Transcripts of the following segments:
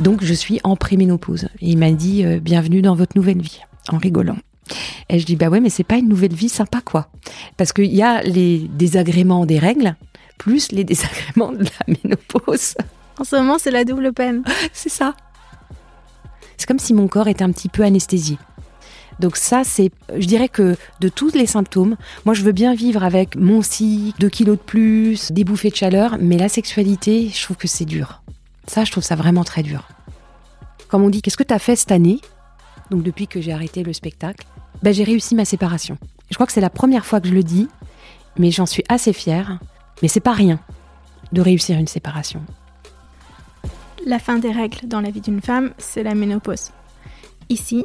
Donc je suis en préménopause. Et il m'a dit euh, bienvenue dans votre nouvelle vie, en rigolant. Et je dis bah ouais, mais c'est pas une nouvelle vie sympa quoi. Parce qu'il y a les désagréments des règles, plus les désagréments de la ménopause. En ce moment, c'est la double peine. c'est ça. C'est comme si mon corps était un petit peu anesthésié. Donc ça, c'est, je dirais que de tous les symptômes, moi je veux bien vivre avec mon cycle, 2 kilos de plus, des bouffées de chaleur, mais la sexualité, je trouve que c'est dur. Ça, je trouve ça vraiment très dur. Comme on dit, qu'est-ce que tu as fait cette année? Donc depuis que j'ai arrêté le spectacle, ben, j'ai réussi ma séparation. Je crois que c'est la première fois que je le dis, mais j'en suis assez fière. Mais c'est pas rien de réussir une séparation. La fin des règles dans la vie d'une femme, c'est la ménopause. Ici,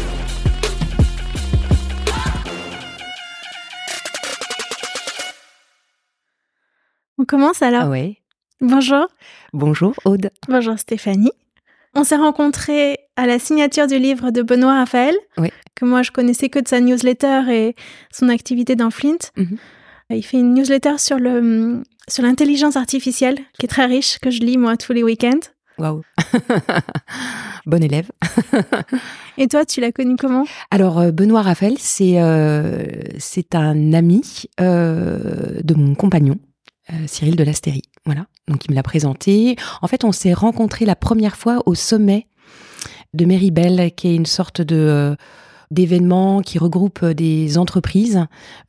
On commence alors Ah ouais. Bonjour. Bonjour Aude. Bonjour Stéphanie. On s'est rencontrés à la signature du livre de Benoît Raphaël, Oui. que moi je connaissais que de sa newsletter et son activité dans Flint. Mhm. Il fait une newsletter sur le sur l'intelligence artificielle qui est très riche que je lis moi tous les week-ends. Waouh. bon élève. Et toi, tu l'as connu comment? Alors euh, Benoît Raphaël, c'est euh, c'est un ami euh, de mon compagnon. Euh, Cyril de l'Astérie, voilà. Donc il me l'a présenté. En fait, on s'est rencontrés la première fois au sommet de Meribel, qui est une sorte de euh, d'événement qui regroupe euh, des entreprises.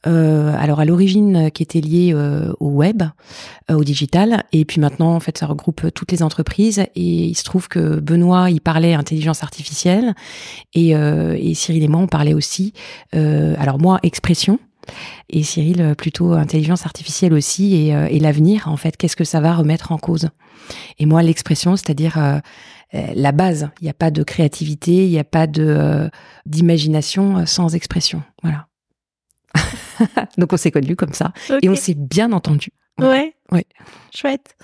euh, alors à l'origine, euh, qui était lié euh, au web, euh, au digital, et puis maintenant, en fait, ça regroupe euh, toutes les entreprises. Et il se trouve que Benoît, il parlait intelligence artificielle, et, et Cyril et moi, on parlait aussi. alors moi, expression. Et Cyril, euh, plutôt intelligence artificielle aussi, et, euh, et l'avenir, en fait, qu'est-ce que ça va remettre en cause? Et moi, l'expression, c'est-à-dire euh, la base. Il n'y a pas de créativité, il n'y a pas de euh, d'imagination sans expression. Voilà. Donc on s'est connus comme ça, et on s'est bien entendu. Ouais. Ouais. Chouette.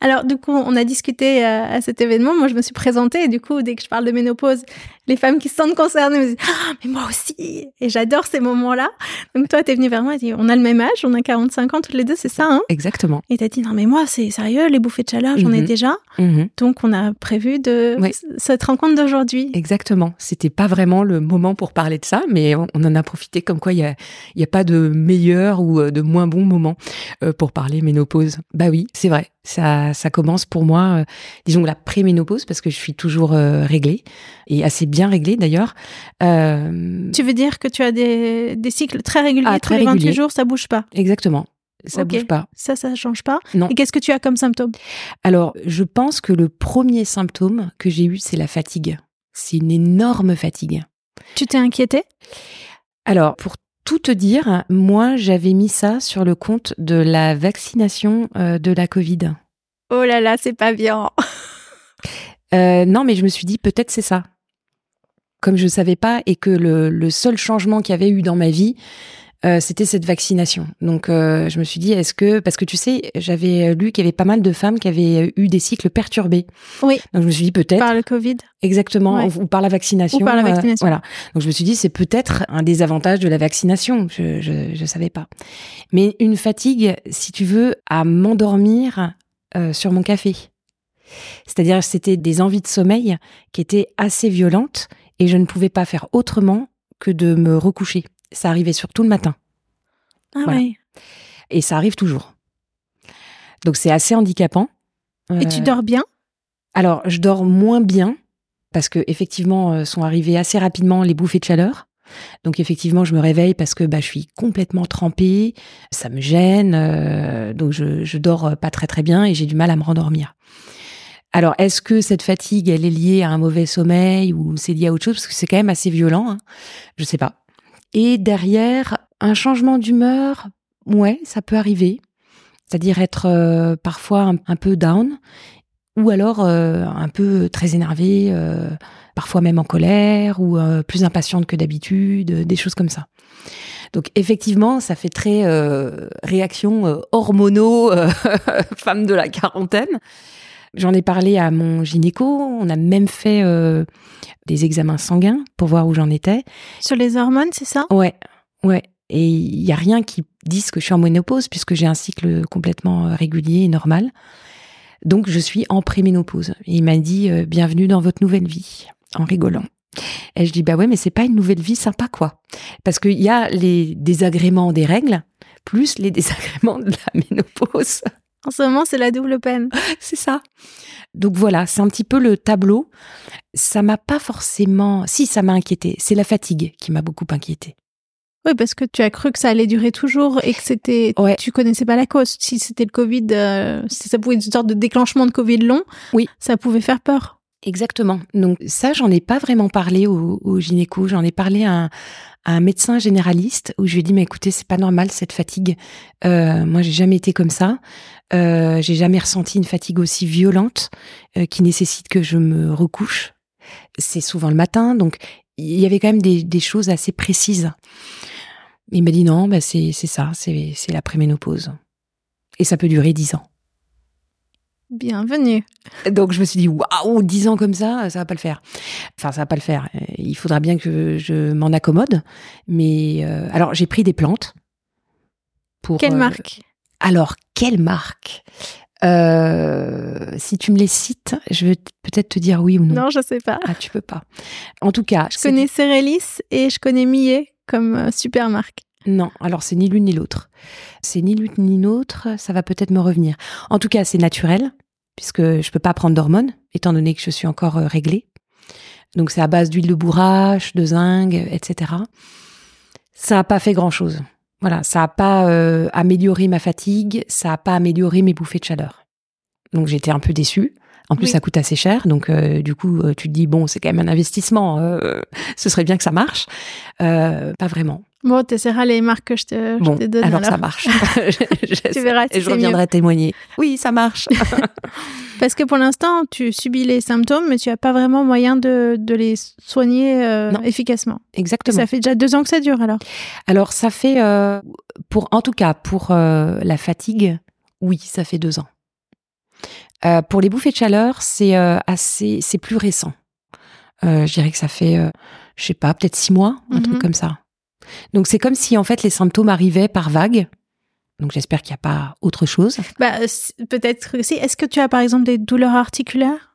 Alors, du coup, on a discuté euh, à cet événement. Moi, je me suis présentée. Et du coup, dès que je parle de ménopause, les femmes qui se sentent concernées me disent Ah, mais moi aussi Et j'adore ces moments-là. Donc, toi, t'es venue vers moi et dit On a le même âge, on a 45 ans toutes les deux, c'est ça, hein? Exactement. Et t'as dit Non, mais moi, c'est sérieux, les bouffées de chaleur, j'en ai Mhm. déjà. Mhm. Donc, on a prévu de cette rencontre d'aujourd'hui. Exactement. C'était pas vraiment le moment pour parler de ça, mais on en a profité comme quoi il y a, il y a pas de meilleur ou euh, de moins bon moment euh, pour parler ménopause. Bah oui, c'est vrai. Ça, ça commence pour moi, euh, disons la préménopause, parce que je suis toujours euh, réglée et assez bien réglée d'ailleurs. Euh, Tu veux dire que tu as des, des cycles très réguliers, Ah, tous très les 28 réguliers. jours, ça bouge pas? exactement. Ça bouge pas. Ça, ça change pas? Non. Et qu'est-ce que tu as comme symptôme? Alors, je pense que le premier symptôme que j'ai eu, c'est la fatigue. C'est une énorme fatigue. Tu t'es inquiété Alors, pour tout te dire, moi, j'avais mis ça sur le compte de la vaccination euh, de la Covid. Oh là là, c'est pas bien. Euh, non, mais je me suis dit, peut-être c'est ça. Comme je ne savais pas et que le, le seul changement qu'il y avait eu dans ma vie, euh, c'était cette vaccination. Donc, euh, je me suis dit, est-ce que... Parce que tu sais, j'avais lu qu'il y avait pas mal de femmes qui avaient eu des cycles perturbés. Oui. Donc, je me suis dit, peut-être... Par le Covid. Exactement, Ouais. ou, ou par la vaccination. Ou par la euh, vaccination. voilà. Donc je me suis dit, c'est peut-être un des avantages de la vaccination. Je, je, je savais pas. Mais une fatigue, si tu veux, à m'endormir euh, sur mon café. C'est-à-dire, c'était des envies de sommeil qui étaient assez violentes et je ne pouvais pas faire autrement que de me recoucher. Ça arrivait surtout le matin Ah Voilà. ouais. et ça arrive toujours. Donc c'est assez handicapant. Et tu Euh, dors bien? alors, je dors moins bien parce que effectivement euh, sont arrivées assez rapidement les bouffées de chaleur. Donc effectivement, je me réveille parce que bah, je suis complètement trempée, ça me gêne, euh, donc je, je dors euh, pas très très bien et j'ai du mal à me rendormir. Alors, est-ce que cette fatigue, elle est liée à un mauvais sommeil ou c'est lié à autre chose? Parce que c'est quand même assez violent, hein. je sais pas. Et derrière, un changement d'humeur, ouais, ça peut arriver. c'est-à-dire être euh, parfois un, un, peu down ou alors euh, un peu très énervée, euh, parfois même en colère ou euh, plus impatiente que d'habitude, des choses comme ça. Donc effectivement, ça fait très réaction hormonaux, femme de la quarantaine. J'en ai parlé à mon gynéco. On a même fait des examens sanguins pour voir où j'en étais. Sur les hormones, c'est ça? Ouais, ouais. Et il y a rien qui dise que je suis en ménopause puisque j'ai un cycle complètement régulier et normal. Donc je suis en préménopause. Et il m'a dit euh, bienvenue dans votre nouvelle vie en rigolant. Et je dis bah ouais mais c'est pas une nouvelle vie sympa quoi. Parce qu'il y a les désagréments des règles plus les désagréments de la ménopause. En ce moment, c'est la double peine. c'est ça. Donc voilà, c'est un petit peu le tableau. Ça m'a pas forcément. Si, ça m'a inquiété. C'est la fatigue qui m'a beaucoup inquiété. Oui, parce que tu as cru que ça allait durer toujours et que c'était, ouais. tu connaissais pas la cause. Si c'était le Covid, euh, si ça pouvait être une sorte de déclenchement de Covid long, oui, ça pouvait faire peur. Exactement. Donc ça, j'en ai pas vraiment parlé au, au gynéco. J'en ai parlé à un, à un, médecin généraliste où je lui ai dit mais écoutez, c'est pas normal cette fatigue. Euh, moi, j'ai jamais été comme ça. Euh, j'ai jamais ressenti une fatigue aussi violente euh, qui nécessite que je me recouche. C'est souvent le matin, donc il y avait quand même des, choses assez précises. Il m'a dit non, bah c'est ça, c'est la préménopause. Et ça peut durer dix ans. Bienvenue. Donc je me suis dit waouh, dix ans comme ça, ça va pas le faire. Enfin, ça va pas le faire. Il faudra bien que je m'en accommode. Mais euh, alors j'ai pris des plantes. Pour, quelle euh, marque? Alors quelle marque? Euh, si tu me les cites, je vais peut-être te dire oui ou non. Non, je sais pas. Ah, tu peux pas. En tout cas, je connais Cérélis et je connais Millet comme euh, super marque. Non, alors c'est ni l'une ni l'autre. C'est ni l'une ni l'autre, ça va peut-être me revenir. En tout cas, c'est naturel, puisque je peux pas prendre d'hormones, étant donné que je suis encore euh, réglée. Donc c'est à base d'huile de bourrache, de zinc, etc. Ça n'a pas fait grand-chose. Voilà, ça n'a pas euh, amélioré ma fatigue, ça n'a pas amélioré mes bouffées de chaleur. Donc j'étais un peu déçue. En plus, Oui. ça coûte assez cher, donc euh, du coup, tu te dis bon, c'est quand même un investissement. euh, ce serait bien que ça marche. Pas vraiment. Bon, t'essaieras les marques que je te, je Bon, te donne. alors, alors. ça marche. Tu verras si Et je reviendrai témoigner. Oui, ça marche. Parce que pour l'instant, tu subis les symptômes, mais tu n'as pas vraiment moyen de, de les soigner euh, efficacement. Exactement. Ça fait déjà deux ans que ça dure alors. Alors ça fait, euh, pour en tout cas pour euh, la fatigue, oui, ça fait deux ans. Pour les bouffées de chaleur, c'est assez, c'est plus récent. Je dirais que ça fait, je sais pas, peut-être six mois, un Mhm. truc comme ça. Donc c'est comme si en fait les symptômes arrivaient par vagues. Donc j'espère qu'il n'y a pas autre chose. Bah, peut-être que si. Est-ce que tu as par exemple des douleurs articulaires?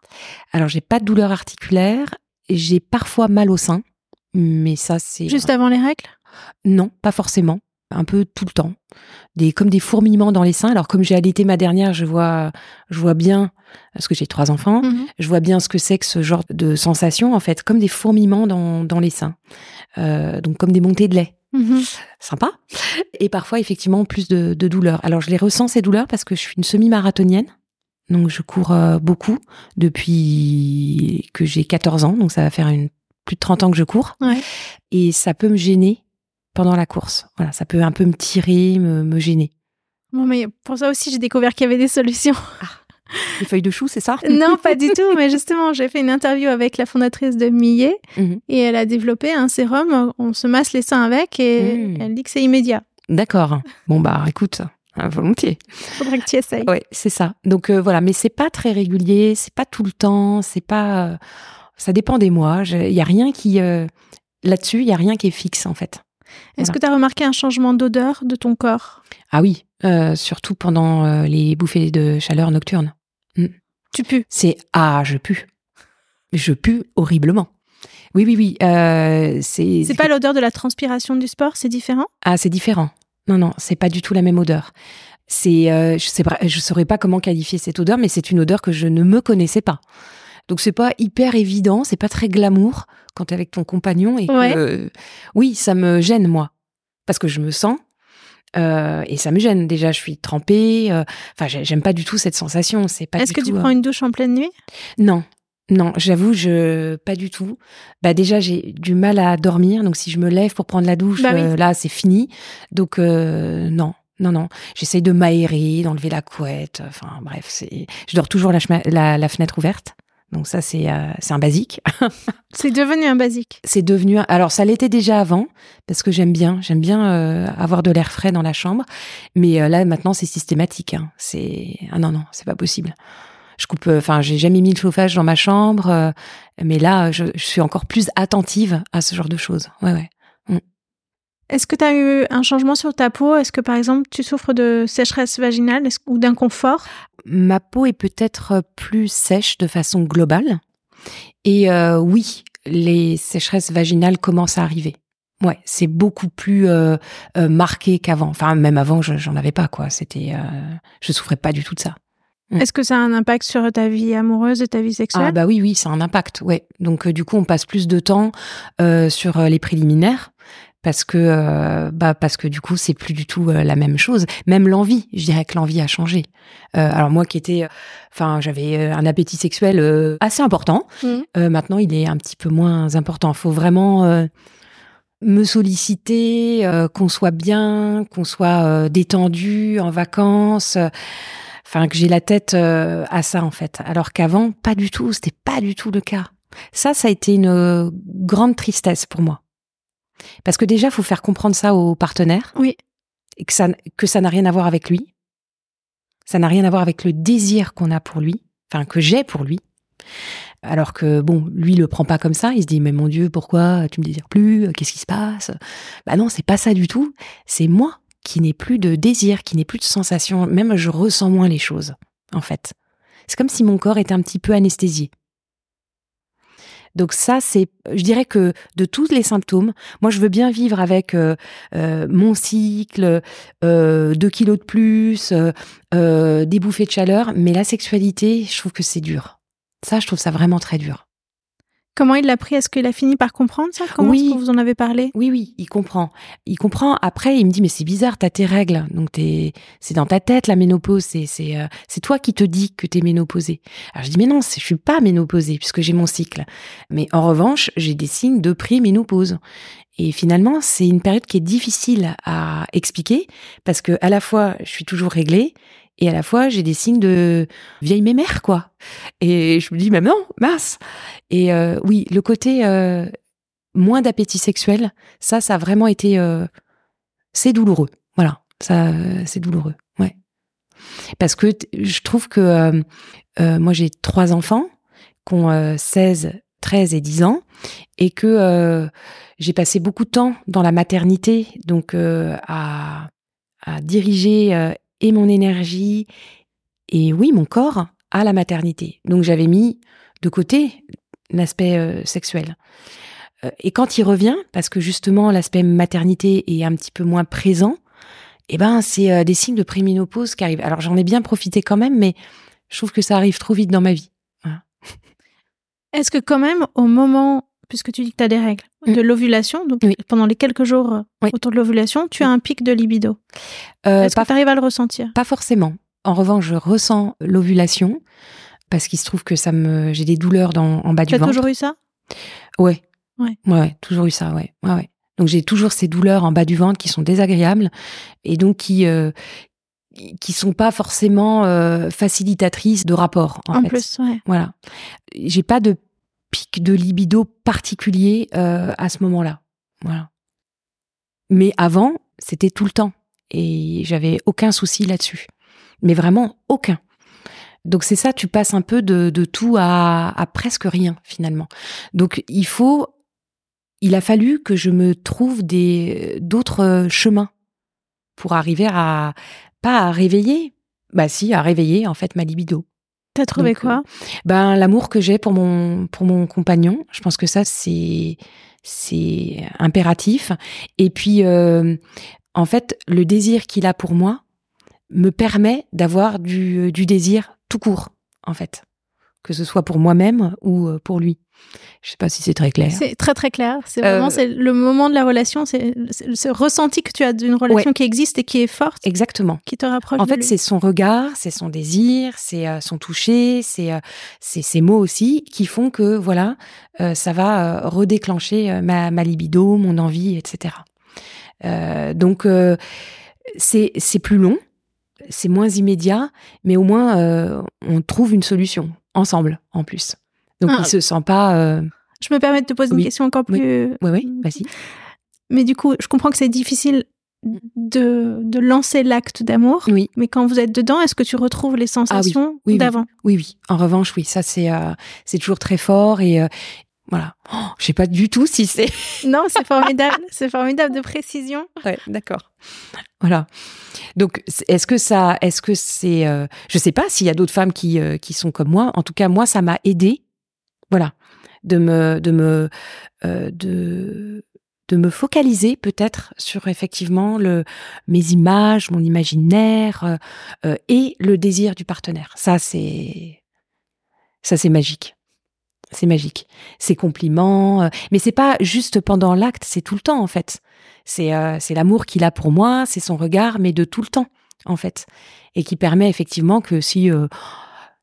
Alors j'ai pas de douleur articulaire, et j'ai parfois mal au sein, mais ça c'est juste avant les règles? Non, pas forcément. Un peu tout le temps. Des, comme des fourmillements dans les seins. Alors, comme j'ai allaité ma dernière, je vois, je vois bien, parce que j'ai trois enfants, Mhm. je vois bien ce que c'est que ce genre de sensation, en fait, comme des fourmillements dans, dans les seins. Euh, donc, comme des montées de lait. Mhm. Sympa. Et parfois, effectivement, plus de, de douleurs. Alors, je les ressens, ces douleurs, parce que je suis une semi-marathonienne. Donc, je cours euh, beaucoup depuis que j'ai 14 ans. Donc, ça va faire une, plus de 30 ans que je cours Ouais. et ça peut me gêner pendant la course. Voilà, ça peut un peu me tirer, me, me gêner. Bon, mais pour ça aussi, j'ai découvert qu'il y avait des solutions. Les feuilles de chou, c'est ça? Non, pas du tout. Mais justement, j'ai fait une interview avec la fondatrice de Millet Mhm. et elle a développé un sérum. On se masse les seins avec et Mhm. elle dit que c'est immédiat. D'accord. Bon bah écoute, volontiers. Faudrait que tu essayes. Ouais, c'est ça. Donc euh, voilà, mais c'est pas très régulier, c'est pas tout le temps, c'est pas. euh, ça dépend des mois. Il y a rien qui euh, là-dessus, il y a rien qui est fixe en fait. Est-ce Voilà. que tu as remarqué un changement d'odeur de ton corps? Ah oui, euh, surtout pendant euh, les bouffées de chaleur nocturnes. Tu pues. C'est ah, je pue. Je pue horriblement. Oui, oui, oui. euh, c'est C'est pas l'odeur de la transpiration du sport, c'est différent? Ah, c'est différent. Non, non, c'est pas du tout la même odeur. C'est, euh, je sais pas, je saurais pas comment qualifier cette odeur, mais c'est une odeur que je ne me connaissais pas. Donc c'est pas hyper évident, c'est pas très glamour quand t'es avec ton compagnon et Ouais. euh, oui, ça me gêne moi, parce que je me sens euh, et ça me gêne. Déjà, je suis trempée. euh, Enfin, j'ai- j'aime pas du tout cette sensation. C'est pas. Est-ce que tu euh, prends une douche en pleine nuit? Non, non, j'avoue, je pas du tout. Bah déjà, j'ai du mal à dormir, donc si je me lève pour prendre la douche, Bah oui. là, c'est fini. Donc non, non, non. J'essaye de m'aérer, d'enlever la couette. Enfin, bref. Je dors toujours la, la, fenêtre ouverte. Donc ça, c'est euh, c'est un basique. c'est devenu un basique. C'est devenu. Alors ça l'était déjà avant parce que j'aime bien, j'aime bien euh, avoir de l'air frais dans la chambre. Mais euh, là maintenant, c'est systématique. Hein. C'est ah non non, c'est pas possible. Je coupe. Enfin, j'ai jamais mis le chauffage dans ma chambre, mais là, je, je, suis encore plus attentive à ce genre de choses. Ouais ouais. Est-ce que tu as eu un changement sur ta peau? Est-ce que par exemple tu souffres de sécheresse vaginale? Ou d'inconfort? Ma peau est peut-être plus sèche de façon globale. Et euh, oui, les sécheresses vaginales commencent à arriver. Ouais, c'est beaucoup plus euh, euh, marqué qu'avant. Enfin, même avant, j'en avais pas quoi. C'était, je souffrais pas du tout de ça. Mm. Est-ce que ça a un impact sur ta vie amoureuse et ta vie sexuelle? Ah bah oui, oui, ça a un impact. Ouais. Donc du coup, on passe plus de temps sur les préliminaires parce que euh, bah parce que du coup c'est plus du tout euh, la même chose. Même l'envie je dirais que l'envie a changé. Euh, alors moi qui étais enfin j'avais un appétit sexuel assez important. Mmh. maintenant il est un petit peu moins important. Faut vraiment me solliciter qu'on soit bien qu'on soit détendu en vacances enfin que j'ai la tête à ça en fait. Alors qu'avant pas du tout. C'était pas du tout le cas. Ça ça a été une grande tristesse pour moi parce que déjà, il faut faire comprendre ça au partenaire. Oui. Et que ça, que ça n'a rien à voir avec lui. Ça n'a rien à voir avec le désir qu'on a pour lui, enfin que j'ai pour lui. Alors que bon, lui il le prend pas comme ça. Il se dit mais mon Dieu, pourquoi tu me désires plus? Qu'est-ce qui se passe? Bah non, c'est pas ça du tout. C'est moi qui n'ai plus de désir, qui n'ai plus de sensation. Même je ressens moins les choses. En fait, c'est comme si mon corps était un petit peu anesthésié. Donc ça, c'est, je dirais que de tous les symptômes, moi je veux bien vivre avec euh, euh, mon cycle, euh, deux kilos de plus, des bouffées de chaleur, mais la sexualité, je trouve que c'est dur. Ça, je trouve ça vraiment très dur. Comment il l'a pris? Est-ce qu'il a fini par comprendre ça? Comment oui. vous en avez parlé? Oui, oui, il comprend. Il comprend. Après, il me dit mais c'est bizarre, t'as tes règles, donc t'es, c'est dans ta tête la ménopause. C'est c'est euh, c'est toi qui te dis que t'es ménopausée. Alors je dis mais non, je suis pas ménopausée puisque j'ai mon cycle. Mais en revanche, j'ai des signes de pré-ménopause. Et finalement, c'est une période qui est difficile à expliquer parce que à la fois je suis toujours réglée et à la fois, j'ai des signes de vieille mémère, quoi. Et je me dis, mais non, mince. Et euh, oui, le côté euh, moins d'appétit sexuel, ça, ça a vraiment été, euh, c'est douloureux. Voilà, ça, c'est douloureux. Ouais. Parce que je trouve que moi, j'ai trois enfants qui ont 16, 13 et 10 ans, et que j'ai passé beaucoup de temps dans la maternité, donc à, à diriger et mon énergie et oui, mon corps à la maternité. Donc j'avais mis de côté l'aspect euh, sexuel. Euh, et quand il revient, parce que justement l'aspect maternité est un petit peu moins présent, eh ben c'est euh, des signes de préménopause qui arrivent. Alors j'en ai bien profité quand même, mais je trouve que ça arrive trop vite dans ma vie. Est-ce que quand même au moment, puisque tu dis que tu as des règles, mm. de l'ovulation, donc pendant les quelques jours autour de l'ovulation, tu as un pic de libido Est-ce que tu arrives à le ressentir? Pas forcément. En revanche, je ressens l'ovulation parce qu'il se trouve que ça me, j'ai des douleurs dans, en bas du ventre. Tu as toujours eu ça? Ouais. Ouais. Ouais, toujours eu ça, ouais. Ouais, ouais. Donc j'ai toujours ces douleurs en bas du ventre qui sont désagréables et donc qui euh, qui sont pas forcément euh, facilitatrices de rapport. En, en fait. plus, ouais. Voilà. J'ai pas de pic de libido particulier euh, à ce moment-là. Voilà. Mais avant, c'était tout le temps et j'avais aucun souci là-dessus mais vraiment aucun. Donc c'est ça, tu passes un peu de, tout à, presque rien finalement. Donc il faut, il a fallu que je me trouve des d'autres chemins pour arriver à pas à réveiller, bah si à réveiller en fait ma libido. T'as trouvé quoi euh, Ben l'amour que j'ai pour mon pour mon compagnon. Je pense que ça c'est c'est impératif. Et puis euh, en fait le désir qu'il a pour moi, me permet d'avoir du, du désir tout court, en fait. Que ce soit pour moi-même ou euh, pour lui. Je sais pas si c'est très clair. C'est très très clair. C'est vraiment euh, le moment de la relation, c'est ce ressenti que tu as d'une relation qui existe et qui est forte. Exactement. Qui te rapproche. En fait, c'est son regard, c'est son désir, c'est euh, son toucher, c'est c'est ses mots aussi qui font que voilà, ça va redéclencher ma, ma libido, mon envie, etc. donc c'est c'est plus long, c'est moins immédiat, mais au moins euh, on trouve une solution ensemble en plus. Donc Ah. il se sent pas. euh, Je me permets de te poser Oui. une question encore Oui. plus. Oui, oui, vas-y. Mais du coup, je comprends que c'est difficile de, de lancer l'acte d'amour. Oui, Mais quand vous êtes dedans, est-ce que tu retrouves les sensations Ah oui, oui. d'avant? Oui, oui. En revanche, oui, ça c'est euh, c'est toujours très fort et euh, voilà. Oh, je sais pas du tout si c'est. Non, c'est formidable. c'est formidable de précision. Ouais, d'accord. Voilà. Donc, est-ce que ça, est-ce que c'est, euh, je sais pas s'il y a d'autres femmes qui qui sont comme moi. En tout cas, moi, ça m'a aidé. Voilà, de me, de me, euh, de me focaliser peut-être sur effectivement le mes images, mon imaginaire euh, euh, et le désir du partenaire. Ça, c'est ça, c'est magique. C'est magique. Ces compliments, euh, mais c'est pas juste pendant l'acte, c'est tout le temps en fait. C'est c'est l'amour qu'il a pour moi, c'est son regard, mais de tout le temps en fait, et qui permet effectivement que si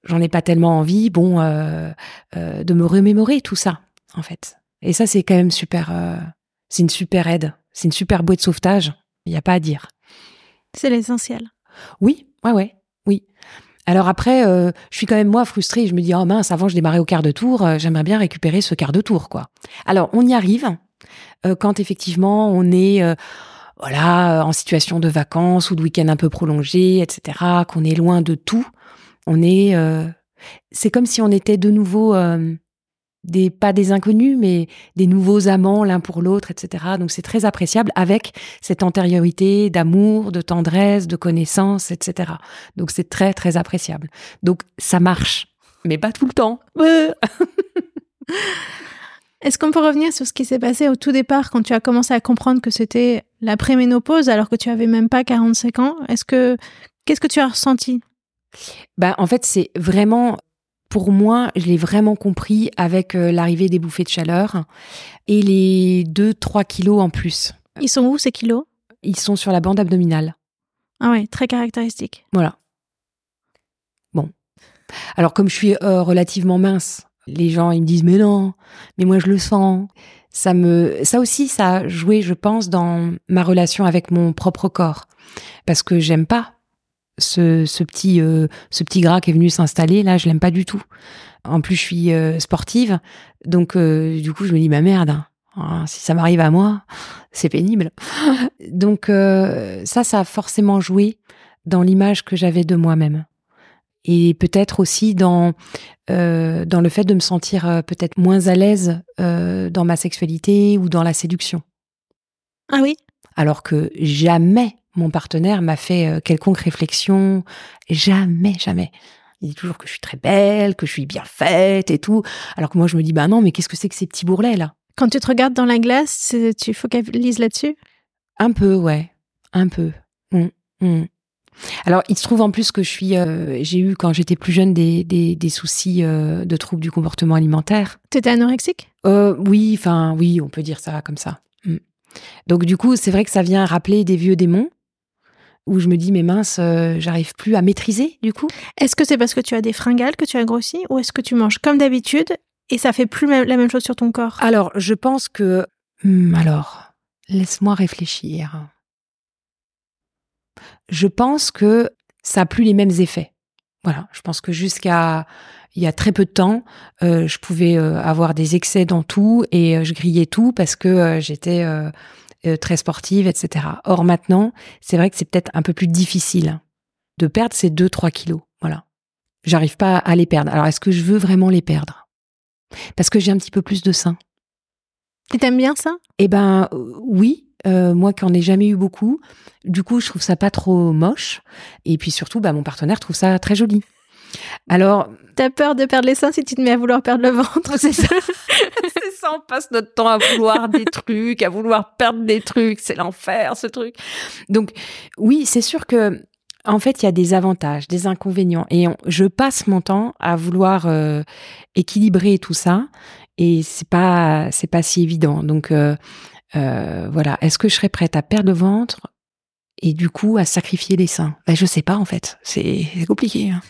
j'en ai pas tellement envie, bon, euh, euh, de me remémorer tout ça en fait. Et ça c'est quand même super, euh, c'est une super aide, c'est une super bouée de sauvetage. Il n'y a pas à dire. C'est l'essentiel. Oui, ouais, ouais, oui. Alors après, je suis quand même moi frustrée. Je me dis oh mince, avant je démarrais au quart de tour, j'aimerais bien récupérer ce quart de tour, quoi. Alors on y arrive quand effectivement on est voilà en situation de vacances ou de week-end un peu prolongé, etc. Qu'on est loin de tout. On est, euh, c'est comme si on était de nouveau euh, des pas des inconnus, mais des nouveaux amants l'un pour l'autre, etc. Donc c'est très appréciable avec cette antériorité d'amour, de tendresse, de connaissance, etc. Donc c'est très très appréciable. Donc ça marche, mais pas tout le temps. Est-ce qu'on peut revenir sur ce qui s'est passé au tout départ quand tu as commencé à comprendre que c'était la préménopause alors que tu avais même pas 45 ans? Est-ce que qu'est-ce que tu as ressenti? Ben en fait c'est vraiment pour moi, je l'ai vraiment compris avec euh, l'arrivée des bouffées de chaleur et les 2-3 kilos en plus. Ils sont où ces kilos? Ils sont sur la bande abdominale. Ah ouais, très caractéristique. Voilà. Bon. Alors comme je suis euh, relativement mince, les gens ils me disent mais non, mais moi je le sens. Ça me ça aussi ça a joué je pense dans ma relation avec mon propre corps parce que j'aime pas ce, ce petit euh, ce petit gras qui est venu s'installer là, je l'aime pas du tout. En plus je suis euh, sportive donc euh, du coup je me dis ma merde. hein, si ça m'arrive à moi, c'est pénible. Donc euh, ça ça a forcément joué dans l'image que j'avais de moi-même. Et peut-être aussi dans, euh, dans le fait de me sentir euh, peut-être moins à l'aise euh, dans ma sexualité ou dans la séduction. Ah oui? Alors que jamais mon partenaire m'a fait euh, quelconque réflexion. Jamais, jamais. Il dit toujours que je suis très belle, que je suis bien faite et tout. Alors que moi, je me dis, bah non, mais qu'est-ce que c'est que ces petits bourrelets là? Quand tu te regardes dans la glace, tu focalises là-dessus? Un peu, ouais. Un peu. Mm, mm. Alors, il se trouve en plus que je suis, euh, j'ai eu quand j'étais plus jeune des, des, des soucis euh, de troubles du comportement alimentaire. Tu étais anorexique? Euh, oui, enfin, oui, on peut dire ça comme ça. Mm. Donc, du coup, c'est vrai que ça vient rappeler des vieux démons où je me dis, mais mince, euh, j'arrive plus à maîtriser, du coup. Est-ce que c'est parce que tu as des fringales que tu as grossi ou est-ce que tu manges comme d'habitude et ça fait plus la même chose sur ton corps? Alors, je pense que. Hmm, alors, laisse-moi réfléchir. Je pense que ça a plus les mêmes effets. Voilà, je pense que jusqu'à il y a très peu de temps, euh, je pouvais euh, avoir des excès dans tout et je grillais tout parce que j'étais euh, très sportive, etc. Or maintenant, c'est vrai que c'est peut-être un peu plus difficile de perdre ces 2-3 kilos. Voilà. J'arrive pas à les perdre. Alors, est-ce que je veux vraiment les perdre? Parce que j'ai un petit peu plus de seins. Et t'aimes bien ça? Eh ben euh, oui, euh, moi qui en ai jamais eu beaucoup, du coup je trouve ça pas trop moche et puis surtout bah mon partenaire trouve ça très joli. Alors T'as peur de perdre les seins si tu te mets à vouloir perdre le ventre, c'est ça c'est ça, on passe notre temps à vouloir des trucs, à vouloir perdre des trucs, c'est l'enfer ce truc. Donc oui, c'est sûr que en fait, il y a des avantages, des inconvénients et on- je passe mon temps à vouloir euh, équilibrer tout ça et c'est pas c'est pas si évident. Donc euh, euh, voilà, est-ce que je serais prête à perdre le ventre et du coup à sacrifier les seins? Ben, je sais pas en fait, c'est c'est compliqué. hein.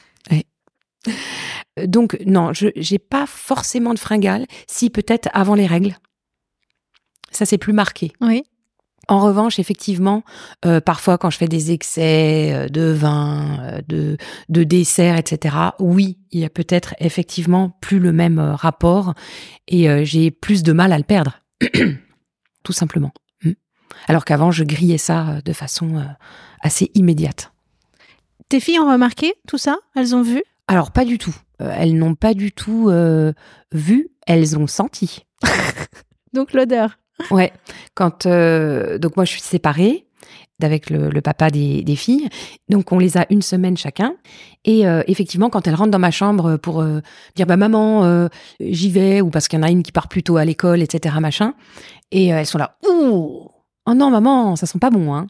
Ouais. Donc non, je j'ai pas forcément de fringales, si peut-être avant les règles. Ça c'est plus marqué. Oui. En revanche, effectivement, euh, parfois quand je fais des excès euh, de vin, euh, de, de dessert, etc., oui, il y a peut-être effectivement plus le même euh, rapport et euh, j'ai plus de mal à le perdre, tout simplement. Mm. Alors qu'avant, je grillais ça euh, de façon euh, assez immédiate. Tes filles ont remarqué tout ça? Elles ont vu? Alors pas du tout. Euh, elles n'ont pas du tout euh, vu, elles ont senti. Donc l'odeur. Ouais, quand euh, donc moi je suis séparée avec le, le papa des, des filles, donc on les a une semaine chacun. Et euh, effectivement, quand elles rentrent dans ma chambre pour euh, dire bah maman euh, j'y vais ou parce qu'il y en a une qui part plus tôt à l'école, etc. machin, et elles sont là ouh oh non maman ça sent pas bon hein.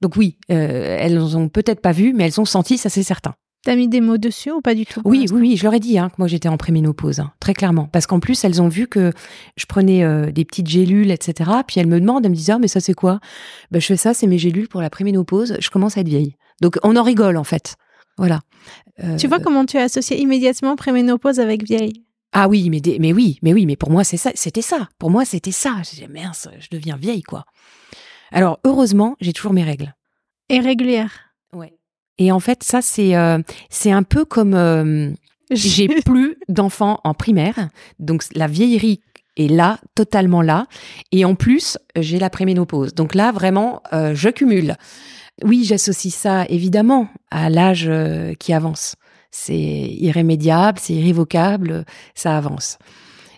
Donc oui, elles ont peut-être pas vu, mais elles ont senti, ça c'est certain. T'as mis des mots dessus ou pas du tout Oui, oui, oui, je leur ai dit hein, que moi j'étais en préménopause, hein, très clairement. Parce qu'en plus, elles ont vu que je prenais euh, des petites gélules, etc. Puis elles me demandent, elles me disent, ah, mais ça c'est quoi? Ben, Je fais ça, c'est mes gélules pour la préménopause, je commence à être vieille. Donc on en rigole en fait. Voilà. Euh, Tu vois comment tu as associé immédiatement préménopause avec vieille? Ah oui, mais, des- mais oui, mais oui, mais pour moi c'est ça, c'était ça. Pour moi c'était ça. J'ai dit, mince, je deviens vieille quoi. Alors heureusement, j'ai toujours mes règles. Et régulière? Ouais. Et en fait, ça c'est euh, c'est un peu comme euh, j'ai plus d'enfants en primaire, donc la vieillerie est là, totalement là, et en plus j'ai la préménopause. Donc là vraiment, euh, je cumule. Oui, j'associe ça évidemment à l'âge euh, qui avance. C'est irrémédiable, c'est irrévocable, ça avance.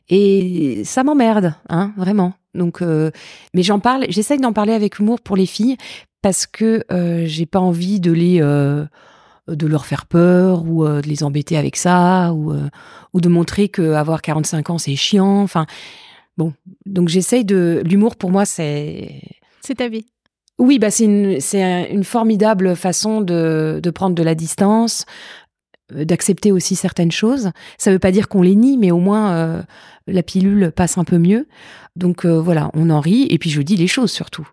Et ça m'emmerde, hein, vraiment. Donc, euh, mais j'en parle, j'essaye d'en parler avec humour pour les filles parce que euh, j'ai pas envie de les euh, de leur faire peur ou euh, de les embêter avec ça ou ou de montrer que avoir 45 ans c'est chiant. Enfin, bon, donc j'essaye de l'humour pour moi c'est C'est ta vie. oui, bah c'est une, c'est un- une formidable façon de, de prendre de la distance, d'accepter aussi certaines choses. Ça veut pas dire qu'on les nie, mais au moins euh, la pilule passe un peu mieux. Donc euh, voilà, on en rit et puis je dis les choses surtout.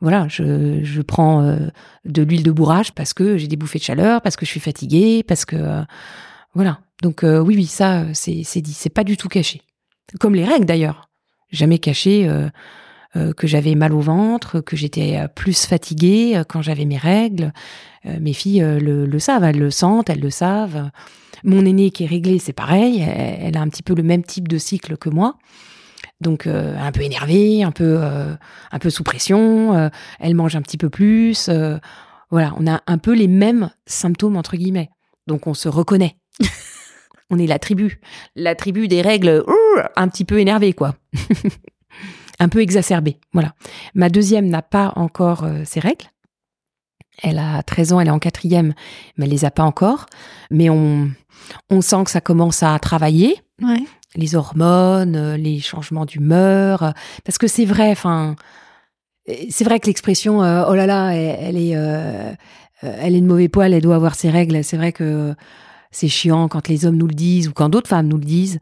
Voilà, je, je prends euh, de l'huile de bourrage parce que j'ai des bouffées de chaleur, parce que je suis fatiguée, parce que euh, voilà. Donc euh, oui, oui, ça c'est dit, c'est pas du tout caché. Comme les règles d'ailleurs, jamais caché. que j'avais mal au ventre, que j'étais plus fatiguée quand j'avais mes règles. Mes filles le, savent, elles le sentent, elles le savent. Mon aînée qui est réglée, c'est pareil, elle a un petit peu le même type de cycle que moi. Donc euh, un peu énervée, un peu euh, un peu sous pression, euh, elle mange un petit peu plus. voilà, on a un peu les mêmes symptômes entre guillemets. Donc on se reconnaît. on est la tribu, la tribu des règles un petit peu énervée quoi. un peu exacerbée. Voilà. Ma deuxième n'a pas encore ses règles. Elle a 13 ans, elle est en quatrième, mais elle les a pas encore. Mais on, on sent que ça commence à travailler, Ouais. Les hormones, euh, les changements d'humeur, euh, parce que c'est vrai. Enfin, c'est vrai que l'expression euh, "oh là là, elle, est, elle est de mauvais poil, elle doit avoir ses règles." C'est vrai que c'est chiant quand les hommes nous le disent ou quand d'autres femmes nous le disent,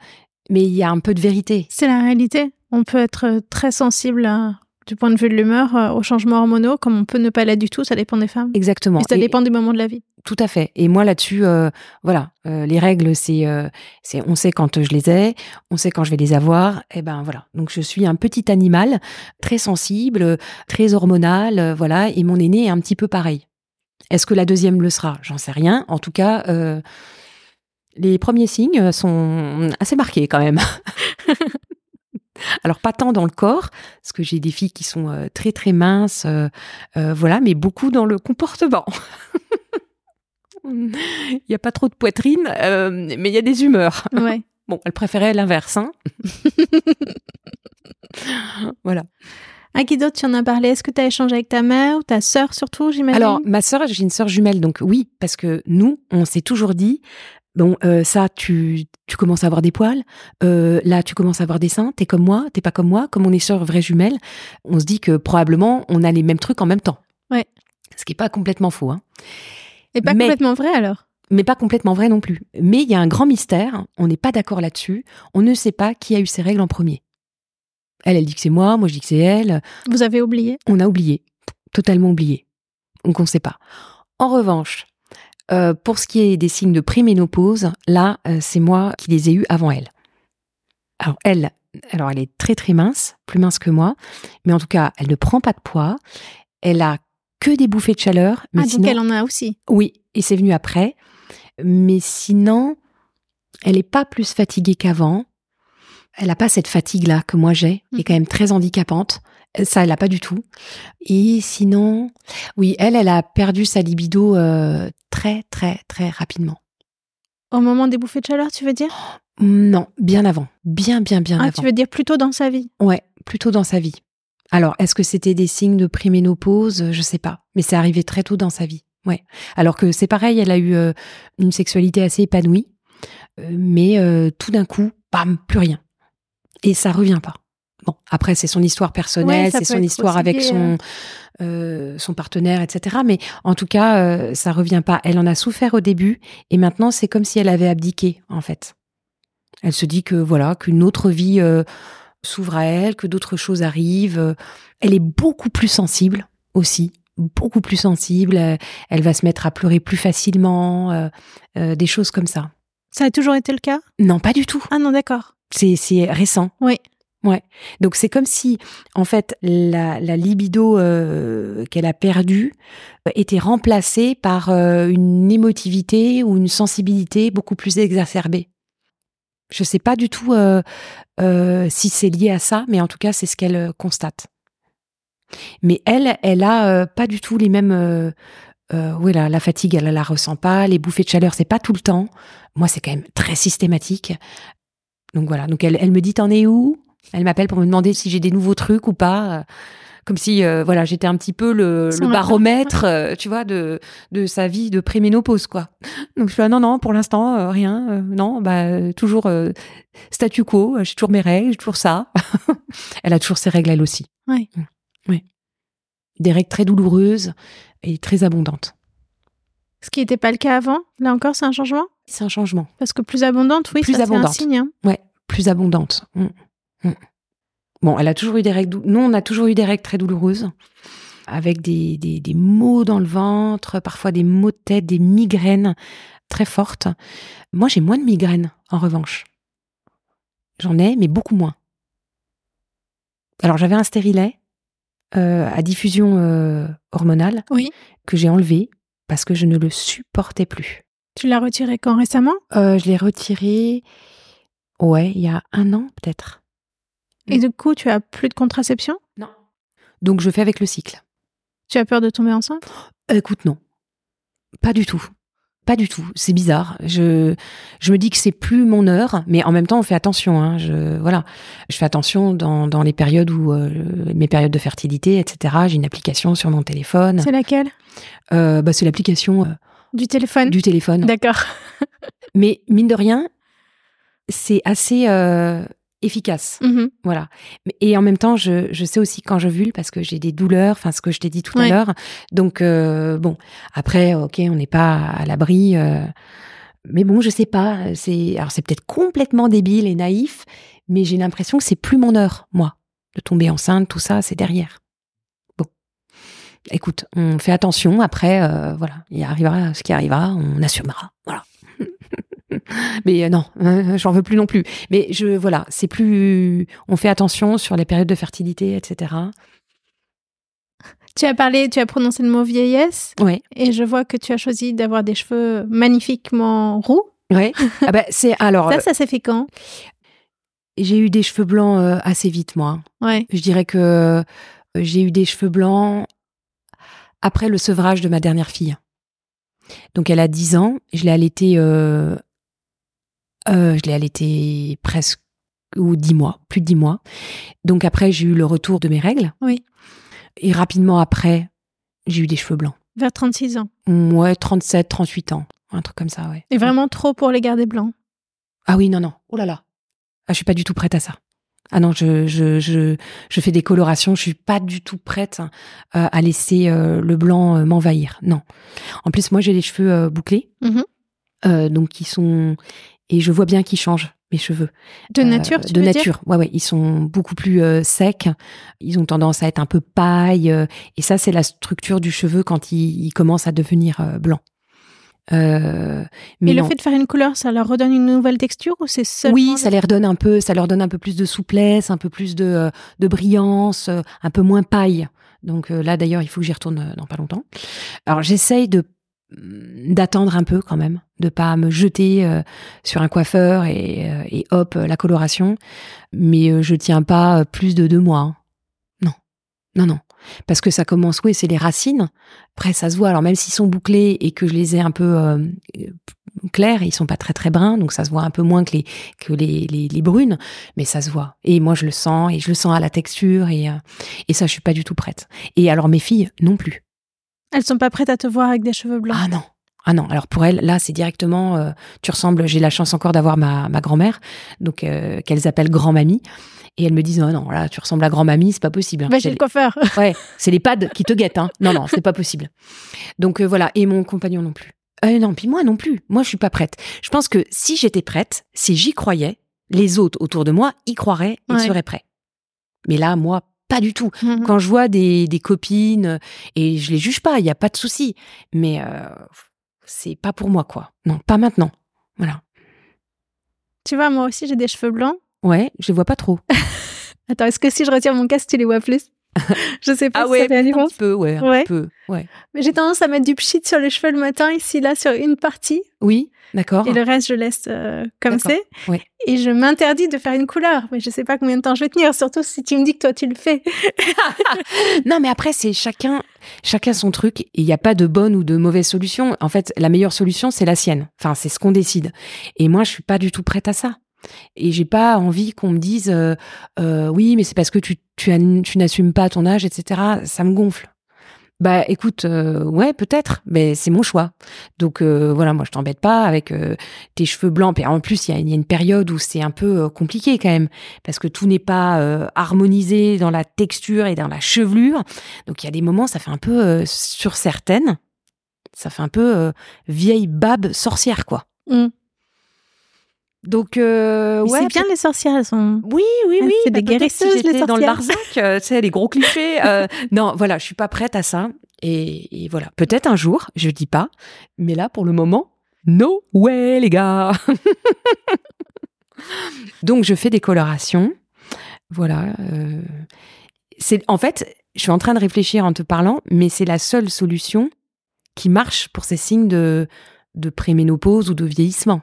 mais il y a un peu de vérité. C'est la réalité. On peut être très sensible euh, du point de vue de l'humeur euh, aux changements hormonaux, comme on peut ne pas l'être du tout, ça dépend des femmes. Exactement. Et ça Et- dépend du moment de la vie. Tout à fait. Et moi là-dessus, euh, voilà, euh, les règles, c'est, euh, c'est, on sait quand je les ai, on sait quand je vais les avoir. Et ben voilà. Donc je suis un petit animal très sensible, très hormonal, voilà. Et mon aîné est un petit peu pareil. Est-ce que la deuxième le sera? J'en sais rien. En tout cas, les premiers signes sont assez marqués quand même. Alors pas tant dans le corps, parce que j'ai des filles qui sont euh, très très minces, euh, euh, voilà, mais beaucoup dans le comportement. Il n'y a pas trop de poitrine, mais il y a des humeurs. Ouais. Bon, elle préférait l'inverse. Hein voilà. Qui d'autre tu en as parlé? Est-ce que tu as échangé avec ta mère ou ta sœur surtout, j'imagine? Alors, ma sœur, j'ai une sœur jumelle, donc oui, parce que nous, on s'est toujours dit, bon, euh, ça, tu, tu commences à avoir des poils, euh, là, tu commences à avoir des seins, t'es comme moi, t'es pas comme moi, comme on est sœurs vraies jumelles, on se dit que probablement, on a les mêmes trucs en même temps. Ouais. Ce qui est pas complètement faux, hein. Et pas mais- complètement vrai alors? Mais pas complètement vrai non plus. Mais il y a un grand mystère, on n'est pas d'accord là-dessus, on ne sait pas qui a eu ses règles en premier. Elle, elle dit que c'est moi, moi je dis que c'est elle, Vous avez oublié? On a oublié, totalement oublié. Donc on ne sait pas. En revanche, euh, pour ce qui est des signes de préménopause, là, euh, c'est moi qui les ai eus avant elle. Alors elle, alors elle est très très mince, plus mince que moi, mais en tout cas, elle ne prend pas de poids. Elle a que des bouffées de chaleur. Mais ah, sinon, donc elle en a aussi. Oui, et c'est venu après. Mais sinon, elle n'est pas plus fatiguée qu'avant. Elle n'a pas cette fatigue-là que moi j'ai, qui est quand même très handicapante. Ça, elle n'a pas du tout. Et sinon, oui, elle, elle a perdu sa libido euh, très, très, très rapidement. Au moment des bouffées de chaleur, tu veux dire? Non, bien avant. Bien, bien, bien Ah, avant. tu veux dire plutôt dans sa vie? Ouais, plutôt dans sa vie. Alors, est-ce que c'était des signes de préménopause? Je sais pas. Mais c'est arrivé très tôt dans sa vie. Ouais. Alors que c'est pareil, elle a eu euh, une sexualité assez épanouie. Euh, mais euh, tout d'un coup, bam, plus rien. Et ça revient pas. Bon, après, c'est son histoire personnelle, c'est son histoire avec son, euh, son partenaire, etc. Mais en tout cas, euh, ça revient pas. Elle en a souffert au début et maintenant, c'est comme si elle avait abdiqué, en fait. Elle se dit que voilà, qu'une autre vie euh, s'ouvre à elle, que d'autres choses arrivent. Euh, Elle est beaucoup plus sensible aussi, beaucoup plus sensible. Euh, Elle va se mettre à pleurer plus facilement, euh, euh, des choses comme ça. Ça a toujours été le cas? Non, pas du tout. Ah non, d'accord. C'est c'est récent. Oui. Ouais. Donc c'est comme si, en fait, la, libido euh, qu'elle a perdue euh, était remplacée par euh, une émotivité ou une sensibilité beaucoup plus exacerbée. Je sais pas du tout si c'est lié à ça, mais en tout cas c'est ce qu'elle constate. Mais elle, elle a pas du tout les mêmes. Oui, la, la fatigue, elle la ressent pas. Les bouffées de chaleur, c'est pas tout le temps. Moi, c'est quand même très systématique. Donc voilà. Donc elle, elle me dit t'en es où? Elle m'appelle pour me demander si j'ai des nouveaux trucs ou pas. euh, Comme si euh, voilà, j'étais un petit peu le, baromètre, euh, tu vois, de de sa vie de préménopause quoi. Donc je suis là, non non, pour l'instant euh, rien, non, bah toujours statu quo, j'ai toujours mes règles, j'ai toujours ça. elle a toujours ses règles elle aussi. Oui. Mm. Oui. Des règles très douloureuses et très abondantes. Ce qui n'était pas le cas avant, là encore, c'est un changement? C'est un changement. Parce que plus abondante, oui, Plus ça, c'est un abondante. signe. hein. Ouais, plus abondante. Mm. Bon, elle a toujours eu des règles. Nous, on a toujours eu des règles très douloureuses, avec des, des, des maux dans le ventre, parfois des maux de tête, des migraines très fortes. Moi, j'ai moins de migraines, en revanche. J'en ai, mais beaucoup moins. Alors, j'avais un stérilet euh, à diffusion euh, hormonale Oui. que j'ai enlevé parce que je ne le supportais plus. Tu l'as retiré quand récemment? Euh, je l'ai retiré, ouais, il y a un an peut-être. Et Mm. du coup, tu as plus de contraception? Non. Donc je fais avec le cycle. Tu as peur de tomber enceinte? Euh, écoute, non. Pas du tout. Pas du tout. C'est bizarre. Je, je me dis que c'est plus mon heure, mais en même temps, on fait attention. Hein. Je, voilà. Je fais attention dans, dans les périodes où, euh, mes périodes de fertilité, etc. J'ai une application sur mon téléphone. C'est laquelle? Euh, bah, c'est l'application euh, Du téléphone? du téléphone. D'accord. Mais mine de rien, c'est assez euh, efficace. Mhm. Voilà. Et en même temps, je, je sais aussi quand j'ovule parce que j'ai des douleurs, enfin ce que je t'ai dit tout à l'heure. Donc euh, bon, après, ok, on n'est pas à l'abri. euh, mais bon, je sais pas. C'est alors c'est peut-être complètement débile et naïf, mais j'ai l'impression que c'est plus mon heure, moi, de tomber enceinte, tout ça, c'est derrière. Bon, écoute, on fait attention. Après, euh, voilà, il arrivera ce qui arrivera, on assumera. Voilà. Mais euh, non, euh, j'en veux plus non plus. Mais je voilà, c'est plus. On fait attention sur les périodes de fertilité, etc. Tu as parlé, tu as prononcé le mot vieillesse, Ouais, et je vois que tu as choisi d'avoir des cheveux magnifiquement roux. ouais. ah bah, c'est alors. Ça, ça s'est fait quand? J'ai eu des cheveux blancs euh, assez vite, moi. Ouais. Je dirais que euh, j'ai eu des cheveux blancs après le sevrage de ma dernière fille. Donc elle a 10 ans, je l'ai allaitée, euh, euh, je l'ai allaitée presque ou 10 mois, plus de 10 mois. Donc après j'ai eu le retour de mes règles. Oui. Et rapidement après, j'ai eu des cheveux blancs. Vers 36 ans. Ouais, 37, 38 ans, un truc comme ça, ouais. Et vraiment trop pour les garder blancs. Ah oui, non, non. Oh là là. Ah, je suis pas du tout prête à ça. Ah non, je, je, je, je fais des colorations. Je suis pas du tout prête euh, à laisser euh, le blanc euh, m'envahir. Non. En plus, moi, j'ai les cheveux bouclés. Mhm. Donc, ils sont. Et je vois bien qu'ils changent, mes cheveux. De Euh, nature, tu De veux dire nature. Ouais, ouais. Ils sont beaucoup plus euh, secs. Ils ont tendance à être un peu paille. euh, et ça, c'est la structure du cheveu quand il, il commence à devenir euh, blanc. Mais le fait de faire une couleur, ça leur redonne une nouvelle texture ou c'est seulement Oui, ça leur donne un peu, ça leur donne un peu plus de souplesse, un peu plus de, de brillance, un peu moins paille. Donc là, d'ailleurs, il faut que j'y retourne dans pas longtemps. Alors j'essaye de mm, d'attendre un peu quand même, de pas me jeter euh, sur un coiffeur et, euh, et hop euh, la coloration. Mais je tiens pas plus de deux mois. hein. Non, non, non. Parce que ça commence, oui, c'est les racines. Après, ça se voit. Alors même s'ils sont bouclés et que je les ai un peu euh, clairs, ils sont pas très très bruns, donc ça se voit un peu moins que les que les, les, les brunes, mais ça se voit. Et moi, je le sens et je le sens à la texture et euh, et ça, je suis pas du tout prête. Et alors mes filles non plus. Elles sont pas prêtes à te voir avec des cheveux blancs? Ah non. Ah non, alors pour elles, là, c'est directement, euh, tu ressembles, j'ai la chance encore d'avoir ma, ma grand-mère, donc euh, qu'elles appellent grand-mamie, et elles me disent, oh non, là, tu ressembles à grand-mamie, c'est pas possible. hein. C'est chez le coiffeur. Ouais, c'est les pads qui te guettent. Hein. Non, non, c'est pas possible. Donc euh, voilà, et mon compagnon non plus. Euh, non, puis moi non plus. Moi, je suis pas prête. Je pense que si j'étais prête, si j'y croyais, les autres autour de moi y croiraient et Ouais. seraient prêts. Mais là, moi, pas du tout. Mhm. Quand je vois des, des copines, et je les juge pas, il y a pas de souci. Mais euh, c'est pas pour moi, quoi. Non, pas maintenant. Voilà. Tu vois, moi aussi, j'ai des cheveux blancs. Ouais, je les vois pas trop. Attends, est-ce que si je retire mon casque, tu les vois plus? Je sais pas si ça fait un peu, ouais, Ouais. peu, ouais. Mais j'ai tendance à mettre du pchit sur les cheveux le matin, ici, là, sur une partie. Oui, d'accord. Et le reste, je laisse euh, comme c'est. ouais. Et je m'interdis de faire une couleur. Mais je sais pas combien de temps je vais tenir, surtout si tu me dis que toi, tu le fais. Non, mais après, c'est chacun, chacun son truc. Il n'y a pas de bonne ou de mauvaise solution. En fait, la meilleure solution, c'est la sienne. Enfin, c'est ce qu'on décide. Et moi, je suis pas du tout prête à ça. Et j'ai pas envie qu'on me dise, euh, euh, oui, mais c'est parce que tu, tu, as- tu n'assumes pas ton âge, etc. Ça me gonfle. Bah, écoute, euh, ouais, peut-être, mais c'est mon choix. Donc voilà, moi, je t'embête pas avec tes cheveux blancs. Et en plus, il y a, une période où c'est un peu compliqué quand même parce que tout n'est pas harmonisé dans la texture et dans la chevelure. Donc il y a des moments, ça fait un peu sur certaines, ça fait un peu vieille babe sorcière quoi. Mm. Donc euh, ouais, c'est bien, les sorcières, elles sont. oui, oui, Ah, oui. c'est bah, des guérisseuses, si les dans le. Larzac, euh, tu sais, les gros clichés. euh, non, voilà, je suis pas prête à ça. Et, et voilà, peut-être un jour, je dis pas. Mais là, pour le moment, no way, les gars. Donc, je fais des colorations. Voilà. euh, c'est en fait, je suis en train de réfléchir en te parlant, mais c'est la seule solution qui marche pour ces signes de, de préménopause ou de vieillissement.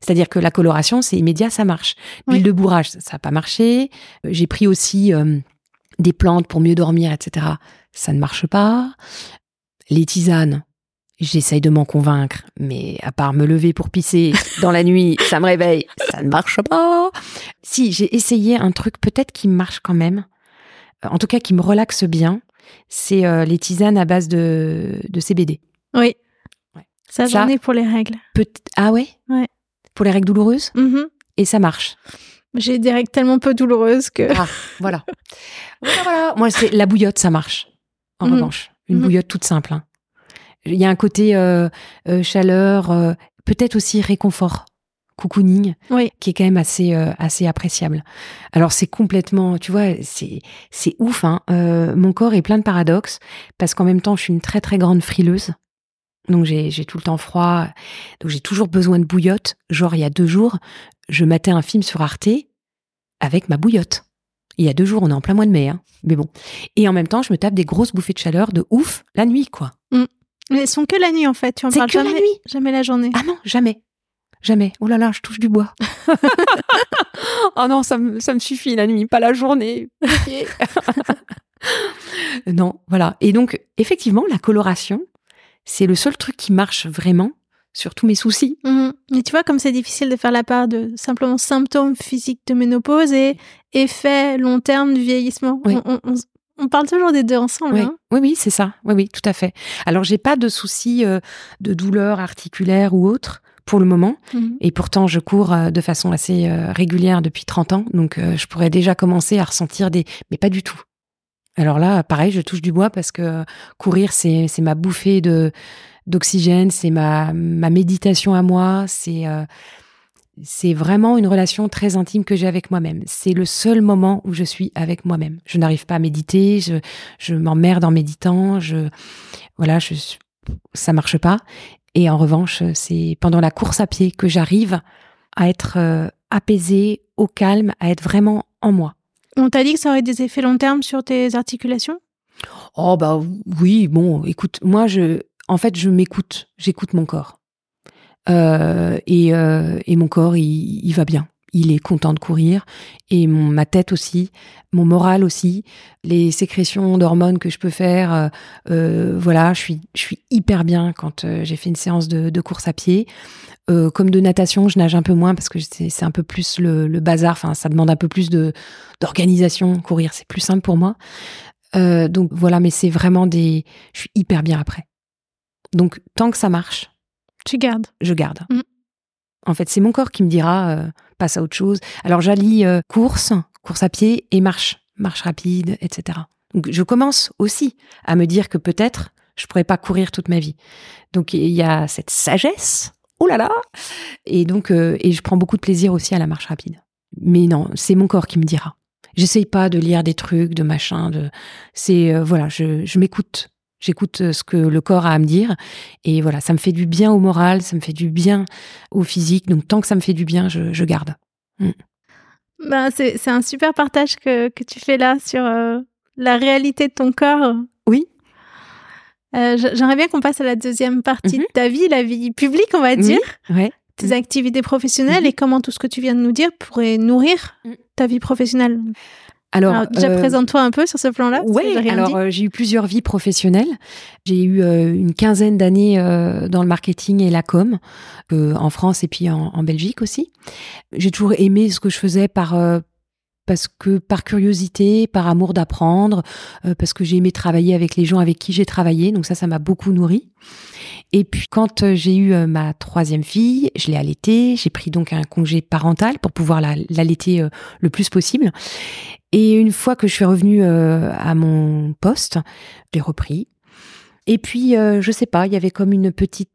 C'est-à-dire que la coloration, c'est immédiat, ça marche. L'huile Oui. de bourrage, ça n'a pas marché. Euh, J'ai pris aussi euh, des plantes pour mieux dormir, etc. Ça ne marche pas. Les tisanes, j'essaye de m'en convaincre, mais à part me lever pour pisser dans la nuit, ça me réveille, ça ne marche pas. Si, j'ai essayé un truc peut-être qui marche quand même, euh, en tout cas qui me relaxe bien, c'est euh, les tisanes à base de, de CBD. Oui. Ouais. Ça, Ça- j'en ai pour les règles. Peut ah ouais? Ouais. Pour les règles douloureuses Mhm. Et ça marche. J'ai des règles tellement peu douloureuses que. Ah, voilà. voilà, voilà. Moi, c'est la bouillotte, ça marche. En Mhm. revanche, une Mhm. bouillotte toute simple. hein. Il y a un côté euh, euh, chaleur, euh, peut-être aussi réconfort, cocooning, Oui. qui est quand même assez assez appréciable. Alors c'est complètement, tu vois, c'est c'est ouf. Hein. Mon corps est plein de paradoxes parce qu'en même temps, je suis une très très grande frileuse. Donc j'ai tout le temps froid, donc j'ai toujours besoin de bouillotte. Genre il y a deux jours, je matais un film sur Arte avec ma bouillotte. Il y a deux jours, on est en plein mois de mai, hein. mais bon. Et en même temps, je me tape des grosses bouffées de chaleur de ouf la nuit, quoi. Mais elles sont que la nuit, en fait. Tu en C'est parles que la jamais, nuit. jamais la journée. Ah non, jamais. Jamais. Oh là là, je touche du bois. oh non, ça me, ça me suffit la nuit, pas la journée. Non, voilà. Et donc, effectivement, la coloration, c'est le seul truc qui marche vraiment sur tous mes soucis. Mhm. Mais tu vois, comme c'est difficile de faire la part de simplement symptômes physiques de ménopause et effets long terme du vieillissement. Oui. On, on- on- on parle toujours des deux ensemble. Oui, hein. oui, oui, c'est ça. Oui, oui, tout à fait. Alors, j'ai pas de soucis euh, de douleur articulaire ou autre pour le moment. Mhm. Et pourtant, je cours euh, de façon assez euh, régulière depuis 30 ans. Donc, je pourrais déjà commencer à ressentir des... Mais pas du tout. Alors là, pareil, je touche du bois parce que courir, c'est ma bouffée de d'oxygène, c'est ma, ma méditation à moi, c'est euh, c'est vraiment une relation très intime que j'ai avec moi-même. C'est le seul moment où je suis avec moi-même. Je n'arrive pas à méditer, je, je m'emmerde en méditant, je voilà, ça marche pas. Et en revanche, c'est pendant la course à pied que j'arrive à être euh, apaisée, au calme, à être vraiment en moi. On t'a dit que ça aurait des effets long terme sur tes articulations? Oh bah oui, bon, écoute, moi je, en fait, je m'écoute, j'écoute mon corps, euh, et, euh, et mon corps, il, va bien. Il est content de courir. Et mon, ma tête aussi, mon moral aussi, les sécrétions d'hormones que je peux faire, euh, voilà, je suis, je suis hyper bien quand j'ai fait une séance de, de course à pied. Comme de natation, je nage un peu moins parce que c'est un peu plus le, le bazar. Enfin, ça demande un peu plus de d'organisation. Courir, c'est plus simple pour moi. donc voilà, mais c'est vraiment des. Je suis hyper bien après. Donc tant que ça marche, tu gardes. Je garde. Mm. En fait, c'est mon corps qui me dira euh, passe à autre chose. Alors j'allie euh, course, course à pied et marche, marche rapide, etc. Donc je commence aussi à me dire que peut-être je pourrais pas courir toute ma vie. Donc il y a cette sagesse. Oh là là Et donc euh, et je prends beaucoup de plaisir aussi à la marche rapide. Mais non, c'est mon corps qui me dira. J'essaye pas de lire des trucs, de machin, de c'est voilà, je, je m'écoute J'écoute euh, ce que le corps a à me dire. Et voilà, ça me fait du bien au moral, ça me fait du bien au physique. Donc, tant que ça me fait du bien, je, garde. Mm. Ben, c'est un super partage que, que, tu fais là sur euh, la réalité de ton corps. Oui. Euh, J'aimerais bien qu'on passe à la deuxième partie de mhm. ta vie, la vie publique, on va dire. Ouais. Tes activités professionnelles mhm. et comment tout ce que tu viens de nous dire pourrait nourrir ta vie professionnelle. Alors, déjà euh, présente-toi un peu sur ce plan-là. Oui, alors euh, j'ai eu plusieurs vies professionnelles. J'ai eu euh, une quinzaine d'années dans le marketing et la com, en France et puis en, en Belgique aussi. J'ai toujours aimé ce que je faisais par parce que par curiosité, par amour d'apprendre, parce que j'ai aimé travailler avec les gens avec qui j'ai travaillé. Donc ça, ça m'a beaucoup nourri. Et puis quand euh, j'ai eu euh, ma troisième fille, je l'ai allaitée, j'ai pris donc un congé parental pour pouvoir l'allaiter euh, le plus possible. Et une fois que je suis revenue à mon poste, j'ai repris. Et puis, je sais pas, il y avait comme une petite,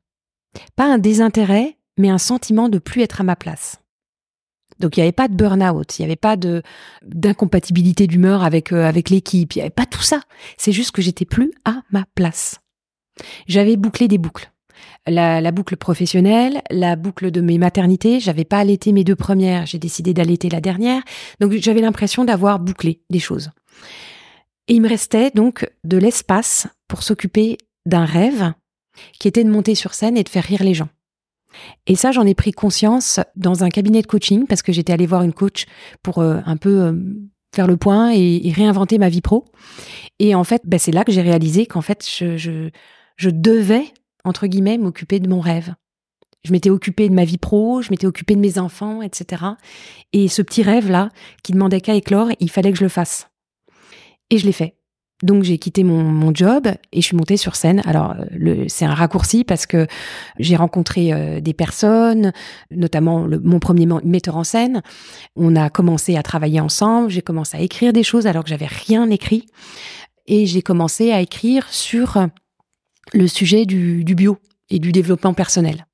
pas un désintérêt, mais un sentiment de plus être à ma place. Donc il n'y avait pas de burn-out, il n'y avait pas de d'incompatibilité d'humeur avec avec l'équipe, il n'y avait pas tout ça. C'est juste que j'étais plus à ma place. J'avais bouclé des boucles. La, boucle professionnelle, la boucle de mes maternités. J'avais pas allaité mes deux premières, j'ai décidé d'allaiter la dernière. Donc j'avais l'impression d'avoir bouclé des choses. Et il me restait donc de l'espace pour s'occuper d'un rêve qui était de monter sur scène et de faire rire les gens. Et ça, j'en ai pris conscience dans un cabinet de coaching parce que j'étais allée voir une coach pour euh, un peu euh, faire le point et, réinventer ma vie pro. Et en fait, ben, c'est là que j'ai réalisé qu'en fait, je, je devais, entre guillemets, m'occuper de mon rêve. Je m'étais occupée de ma vie pro, je m'étais occupée de mes enfants, etc. Et ce petit rêve-là, qui demandait qu'à éclore, il fallait que je le fasse. Et je l'ai fait. Donc j'ai quitté mon, job et je suis montée sur scène. Alors c'est un raccourci parce que j'ai rencontré euh, des personnes, notamment mon premier metteur en scène. On a commencé à travailler ensemble. J'ai commencé à écrire des choses alors que j'avais rien écrit et j'ai commencé à écrire sur le sujet du, bio et du développement personnel.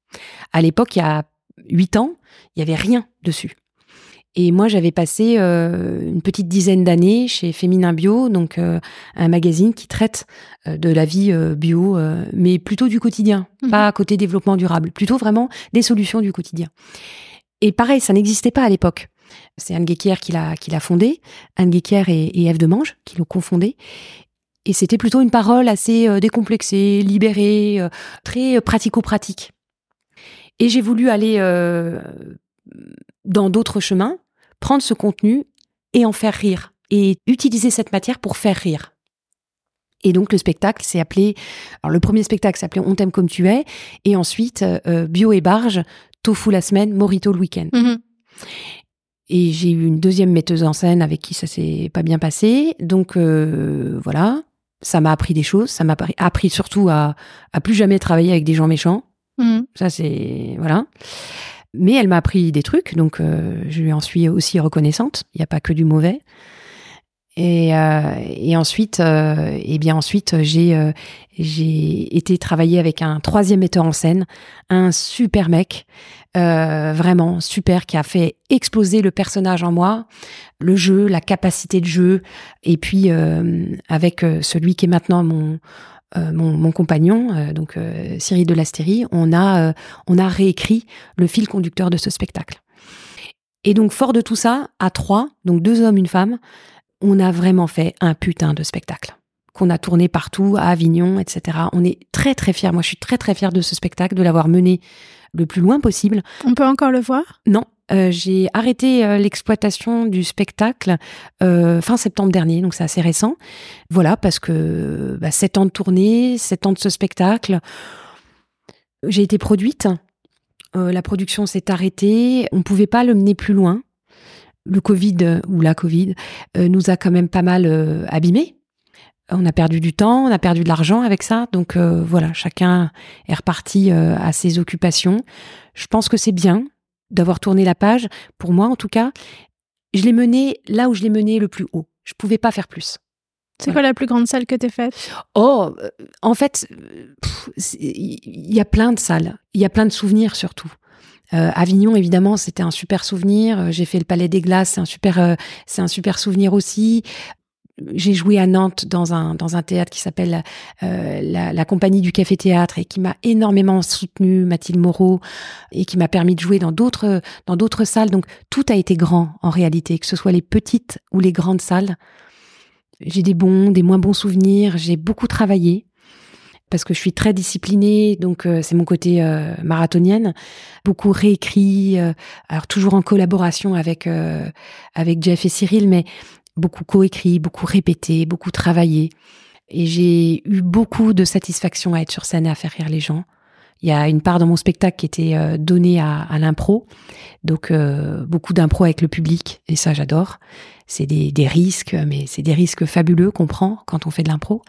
À l'époque, il y a huit ans, il y avait rien dessus. Et moi, j'avais passé euh, une petite dizaine d'années chez Féminin Bio, donc euh, un magazine qui traite euh, de la vie bio, mais plutôt du quotidien, mhm. pas côté développement durable, plutôt vraiment des solutions du quotidien. Et pareil, ça n'existait pas à l'époque. C'est Anne Guéquier qui l'a qui l'a fondé, Anne Guéquier et, et Eve Demange qui l'ont confondé. Et c'était plutôt une parole assez décomplexée, libérée, très pratico-pratique. Et j'ai voulu aller dans d'autres chemins, prendre ce contenu et en faire rire, et utiliser cette matière pour faire rire. Et donc le spectacle s'est appelé, alors le premier spectacle s'appelait On t'aime comme tu es, et ensuite Bio et Barge, Tofu la semaine, Morito le week-end. Mm-hmm. Et j'ai eu une deuxième metteuse en scène avec qui ça s'est pas bien passé. Donc voilà ça m'a appris des choses, ça m'a appris surtout à, à plus jamais travailler avec des gens méchants. Mmh. Ça, c'est. Voilà. Mais elle m'a appris des trucs, donc euh, je lui en suis aussi reconnaissante. Il n'y a pas que du mauvais. Et, euh, et ensuite, euh, et bien ensuite, j'ai j'ai été travailler avec un troisième metteur en scène, un super mec, vraiment super, qui a fait exploser le personnage en moi, le jeu, la capacité de jeu, et puis avec celui qui est maintenant mon mon, compagnon, donc Cyril de Lastérie, on a, on a réécrit le fil conducteur de ce spectacle. Et donc, fort de tout ça, à trois, donc deux hommes, une femme, on a vraiment fait un putain de spectacle qu'on a tourné partout, à Avignon, etc. On est très très fiers. Moi, je suis très très fière de ce spectacle, de l'avoir mené le plus loin possible. On peut encore le voir? Non. Euh, j'ai arrêté euh, l'exploitation du spectacle euh, fin septembre dernier, donc c'est assez récent. Voilà, parce que bah, sept ans de tournée, sept ans de ce spectacle, j'ai été produite. la production s'est arrêtée. On ne pouvait pas le mener plus loin. Le Covid ou la Covid nous a quand même pas mal abîmés on a perdu du temps, on a perdu de l'argent avec ça. Donc voilà, chacun est reparti à ses occupations. Je pense que c'est bien d'avoir tourné la page. Pour moi, en tout cas, je l'ai mené là où je l'ai mené le plus haut. Je pouvais pas faire plus. C'est quoi la plus grande salle que tu faite? Oh, euh, en fait, il y a plein de salles. Il y a plein de souvenirs surtout. Avignon, évidemment, c'était un super souvenir. J'ai fait le Palais des Glaces, c'est un super, c'est un super souvenir aussi j'ai joué à Nantes dans un, dans un théâtre qui s'appelle euh, la, la, Compagnie du Café Théâtre et qui m'a énormément soutenu, Mathilde Moreau, et qui m'a permis de jouer dans d'autres, dans d'autres salles. Donc tout a été grand en réalité, que ce soit les petites ou les grandes salles. J'ai des bons, des moins bons souvenirs. J'ai beaucoup travaillé parce que je suis très disciplinée, donc euh, c'est mon côté euh, marathonienne. Beaucoup réécrit, alors toujours en collaboration avec avec Jeff et Cyril, mais beaucoup coécrit, beaucoup répété, beaucoup travaillé. Et j'ai eu beaucoup de satisfaction à être sur scène et à faire rire les gens. Il y a une part dans mon spectacle qui était euh, donnée à, l'impro, donc euh, beaucoup d'impro avec le public, et ça j'adore. C'est des, des, risques, mais c'est des risques fabuleux qu'on prend quand on fait de l'impro.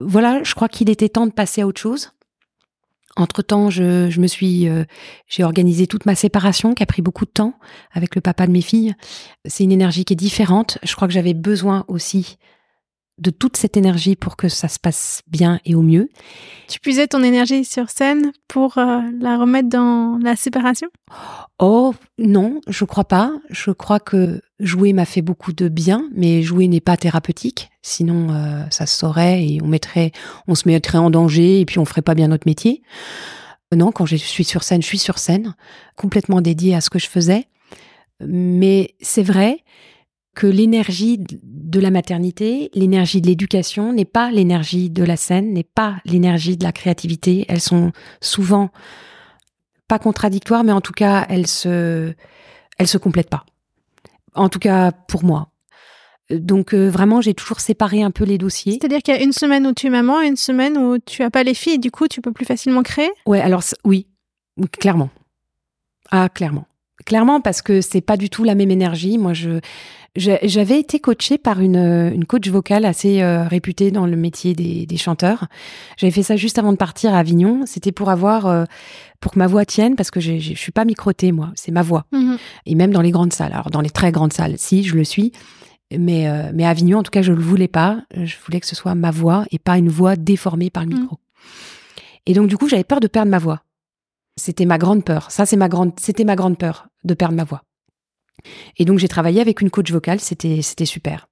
Voilà, je crois qu'il était temps de passer à autre chose. Entre-temps, je, je, me suis, euh, j'ai organisé toute ma séparation qui a pris beaucoup de temps avec le papa de mes filles. C'est une énergie qui est différente. Je crois que j'avais besoin aussi de toute cette énergie pour que ça se passe bien et au mieux. Tu puisais ton énergie sur scène pour euh, la remettre dans la séparation? Oh non, je crois pas. Je crois que jouer m'a fait beaucoup de bien, mais jouer n'est pas thérapeutique. Sinon, euh, ça se saurait et on mettrait, on se mettrait en danger et puis on ferait pas bien notre métier. Non, quand je suis sur scène, je suis sur scène, complètement dédiée à ce que je faisais. Mais c'est vrai que l'énergie de la maternité, l'énergie de l'éducation n'est pas l'énergie de la scène, n'est pas l'énergie de la créativité. Elles sont souvent pas contradictoires, mais en tout cas, elles se, elles se complètent pas. En tout cas, pour moi. Donc euh, vraiment, j'ai toujours séparé un peu les dossiers. C'est-à-dire qu'il y a une semaine où tu es maman et une semaine où tu as pas les filles, et du coup, tu peux plus facilement créer? Ouais, alors oui, clairement. Ah, clairement. Clairement, parce que c'est pas du tout la même énergie. Moi, je j'avais été coachée par une, une coach vocale assez euh, réputée dans le métier des, des chanteurs. J'avais fait ça juste avant de partir à Avignon. C'était pour avoir, euh, pour que ma voix tienne, parce que je suis pas microtée moi, c'est ma voix. Mhm. Et même dans les grandes salles. Alors dans les très grandes salles, si je le suis, mais euh, mais à Avignon, en tout cas, je le voulais pas. Je voulais que ce soit ma voix et pas une voix déformée par le mhm. micro. Et donc du coup, j'avais peur de perdre ma voix. C'était ma grande peur. Ça, c'est ma grande, c'était ma grande peur de perdre ma voix. Et donc j'ai travaillé avec une coach vocale, c'était c'était super.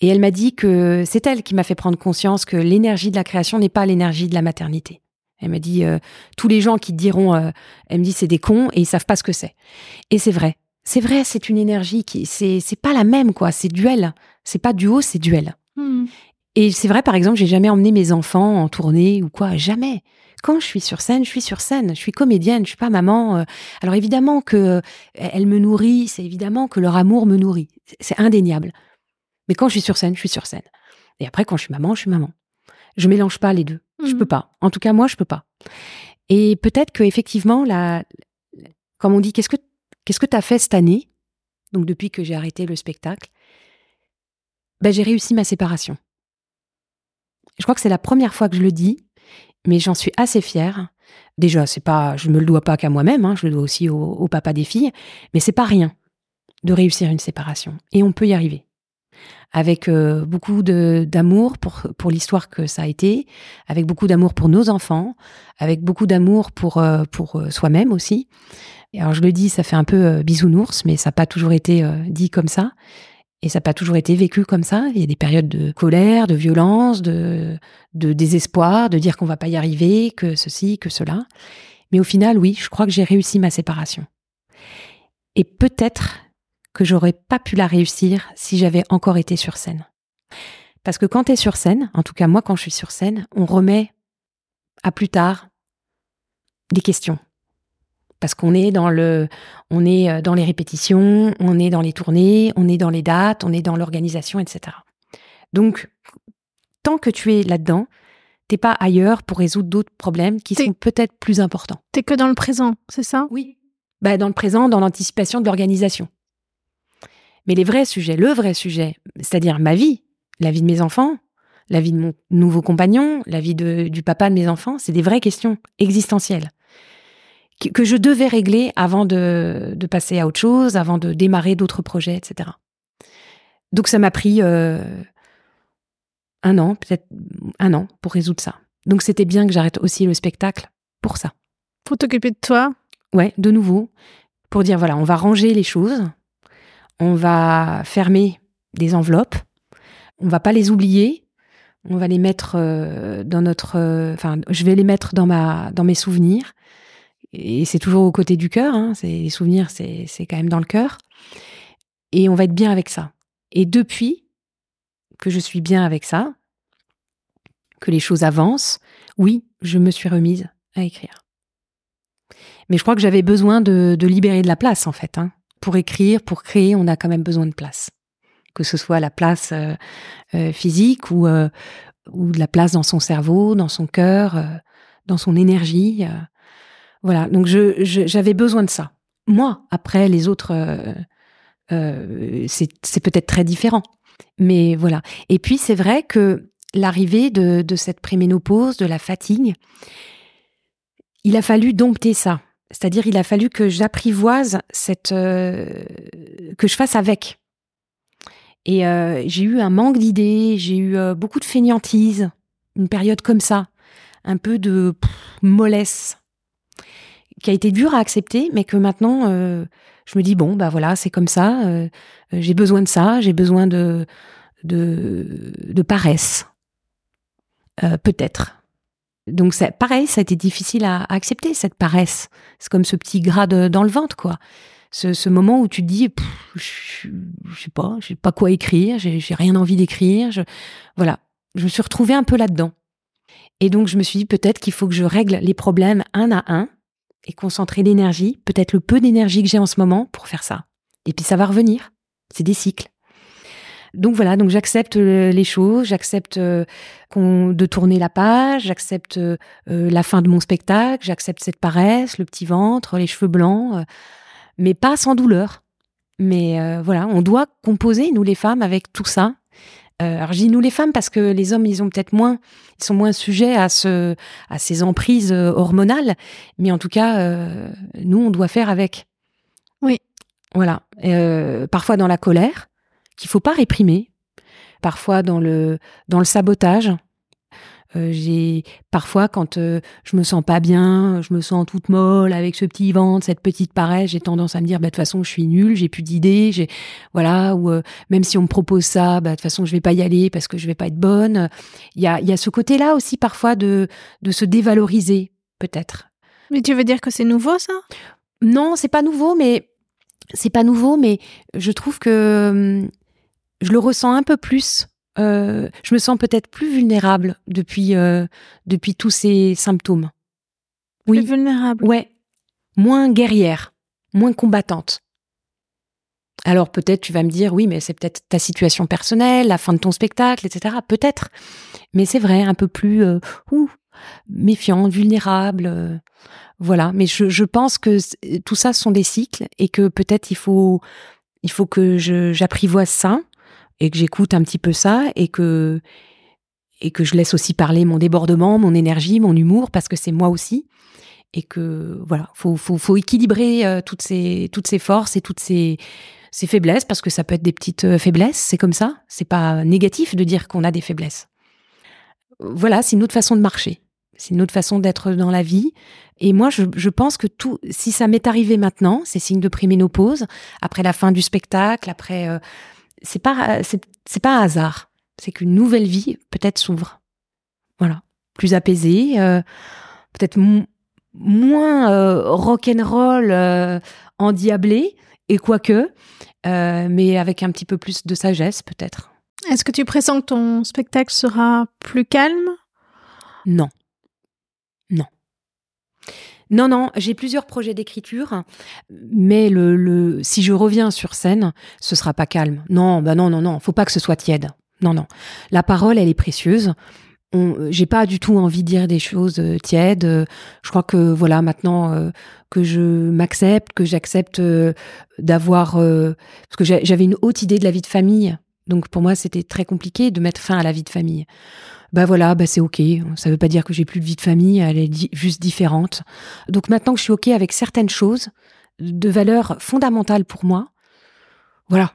Et elle m'a dit que c'est elle qui m'a fait prendre conscience que l'énergie de la création n'est pas l'énergie de la maternité. Elle m'a dit euh, tous les gens qui diront, euh, elle me dit c'est des cons et ils savent pas ce que c'est. Et c'est vrai, c'est vrai, c'est une énergie qui c'est c'est pas la même quoi, c'est duel, c'est pas duo, c'est duel. Hmm. Et c'est vrai par exemple, j'ai jamais emmené mes enfants en tournée ou quoi, jamais quand je suis sur scène, je suis sur scène. Je suis comédienne, je suis pas maman. Euh. Alors évidemment que euh, elle me nourrit, c'est évidemment que leur amour me nourrit. C'est indéniable. Mais quand je suis sur scène, je suis sur scène. Et après, quand je suis maman, je suis maman. Je mélange pas les deux. Je Je mmh. peux pas. En tout cas, moi, je peux pas. Et peut-être que effectivement, la, comme on dit, qu'est-ce que qu'est-ce que as fait cette année? Donc depuis que j'ai arrêté le spectacle, ben, j'ai réussi ma séparation. Je crois que c'est la première fois que je le dis mais j'en suis assez fière. Déjà, c'est pas, je me le dois pas qu'à moi-même, hein, je le dois aussi au, papa des filles, mais c'est pas rien de réussir une séparation. Et on peut y arriver. Avec euh, beaucoup d'amour pour, l'histoire que ça a été, avec beaucoup d'amour pour nos enfants, avec beaucoup d'amour pour, euh, euh, soi-même aussi. Et alors je le dis, ça fait un peu bisounours, mais ça n'a pas toujours été dit comme ça. Et ça n'a pas toujours été vécu comme ça. Il y a des périodes de colère, de violence, de, désespoir, de dire qu'on va pas y arriver, que ceci, que cela. Mais au final, oui, je crois que j'ai réussi ma séparation. Et peut-être que j'aurais pas pu la réussir si j'avais encore été sur scène. Parce que quand tu es sur scène, en tout cas moi quand je suis sur scène, on remet à plus tard des questions. Parce qu'on est dans le, on est euh, dans les répétitions, on est dans les tournées, on est dans les dates, on est dans l'organisation, etc. Donc, tant que tu es là-dedans, t'es pas ailleurs pour résoudre d'autres problèmes qui sont peut-être plus importants. T'es que dans le présent, c'est ça? Oui. Bah, dans le présent, dans l'anticipation de l'organisation. Mais les vrais sujets, le vrai sujet, c'est-à-dire ma vie, la vie de mes enfants, la vie de mon nouveau compagnon, la vie du papa de mes enfants, c'est des vraies questions existentielles que, je devais régler avant de, passer à autre chose, avant de démarrer d'autres projets, etc. Donc ça m'a pris euh, un an, peut-être un an pour résoudre ça. Donc c'était bien que j'arrête aussi le spectacle pour ça. Pour t'occuper de toi? Ouais, de nouveau, pour dire voilà, on va ranger les choses, on va fermer des enveloppes, on va pas les oublier, on va les mettre euh, dans notre, euh, enfin, je vais les mettre dans ma, dans mes souvenirs. Et c'est toujours aux côtés du cœur. Hein, les souvenirs, c'est c'est quand même dans le cœur. Et on va être bien avec ça. Et depuis que je suis bien avec ça, que les choses avancent, oui, je me suis remise à écrire. Mais je crois que j'avais besoin de, de, libérer de la place en fait. Hein. Pour écrire, pour créer, on a quand même besoin de place que ce soit la place euh, euh, physique ou, euh, ou de la place dans son cerveau, dans son cœur, dans son énergie. Voilà, donc j'avais besoin de ça. Moi, après, les autres, c'est peut-être très différent. Mais voilà. Et puis, c'est vrai que l'arrivée de, cette préménopause, de la fatigue, il a fallu dompter ça. C'est-à-dire, il a fallu que j'apprivoise cette, que je fasse avec. Et euh, j'ai eu un manque d'idées, j'ai eu euh, beaucoup de fainéantise, une période comme ça, un peu de mollesse, qui a été dure à accepter, mais que maintenant, euh, je me dis, bon, bah voilà, c'est comme ça, j'ai besoin de ça, j'ai besoin de, de, de paresse, peut-être. Donc, ça, pareil, ça a été difficile à, accepter, cette paresse. C'est comme ce petit gras dans le ventre, quoi ce, moment où tu te dis, je, sais pas, je pas quoi écrire, j'ai rien envie d'écrire. Je, voilà, je me suis retrouvée un peu là-dedans. Et donc je me suis dit peut-être qu'il faut que je règle les problèmes un à un et concentrer l'énergie, peut-être le peu d'énergie que j'ai en ce moment pour faire ça. Et puis ça va revenir. C'est des cycles. Donc voilà, donc j'accepte euh, les choses, j'accepte euh, de tourner la page, j'accepte euh, la fin de mon spectacle, j'accepte cette paresse, le petit ventre, les cheveux blancs mais pas sans douleur. Mais voilà, on doit composer, nous les femmes, avec tout ça. Euh, alors je dis nous les femmes parce que les hommes, ils ont peut-être moins, ils sont moins sujets à ce, à ces emprises euh, hormonales, mais en tout cas, nous, on doit faire avec. Oui. Voilà. parfois dans la colère, qu'il faut pas réprimer. Parfois dans le, dans le sabotage, euh, j'ai parfois quand euh, je me sens pas bien, je me sens toute molle avec ce petit ventre, cette petite paresse, j'ai tendance à me dire bah de toute façon je suis nulle, j'ai plus d'idées, j'ai voilà ou euh, même si on me propose ça, bah de toute façon je vais pas y aller parce que je vais pas être bonne. Il y a il y a ce côté-là aussi parfois de de se dévaloriser peut-être. Mais tu veux dire que c'est nouveau ça? Non, c'est pas nouveau mais c'est pas nouveau mais je trouve que hum, je le ressens un peu plus euh, je me sens peut-être plus vulnérable depuis euh, depuis tous ces symptômes. Oui, plus vulnérable. Ouais, moins guerrière, moins combattante. Alors peut-être tu vas me dire oui, mais c'est peut-être ta situation personnelle, la fin de ton spectacle, etc. Peut-être, mais c'est vrai, un peu plus euh, ouh, méfiante, vulnérable. voilà, mais je, je pense que tout ça sont des cycles et que peut-être il faut il faut que j'apprivoise ça et que j'écoute un petit peu ça et que et que je laisse aussi parler mon débordement, mon énergie, mon humour parce que c'est moi aussi et que voilà, faut faut, faut équilibrer euh, toutes ces toutes ces forces et toutes ces ces faiblesses parce que ça peut être des petites euh, faiblesses, c'est comme ça, c'est pas négatif de dire qu'on a des faiblesses. Voilà, c'est une autre façon de marcher. C'est une autre façon d'être dans la vie. Et moi, je, je pense que tout, si ça m'est arrivé maintenant, c'est signe de préménopause, après la fin du spectacle, après euh, c'est pas c'est pas un hasard. C'est qu'une nouvelle vie peut-être s'ouvre. Voilà, plus apaisée, euh, peut-être moins euh, rock'n'roll, euh, endiablé, et quoique, euh, mais avec un petit peu plus de sagesse peut-être. Est-ce que tu pressens que ton spectacle sera plus calme? Non. Non. Non, non, j'ai plusieurs projets d'écriture, mais le, le, si je reviens sur scène, ce sera pas calme. Non, bah non, non, non, faut pas que ce soit tiède. Non, non. La parole, elle est précieuse. J'ai pas du tout envie de dire des choses euh, tièdes. Je crois que voilà, maintenant euh, que je m'accepte, que j'accepte euh, d'avoir, parce que j'avais une haute idée de la vie de famille, donc pour moi c'était très compliqué de mettre fin à la vie de famille bah voilà, bah c'est ok. Ça veut pas dire que j'ai plus de vie de famille, elle est juste différente. Donc maintenant que je suis ok avec certaines choses de valeur fondamentale pour moi, voilà,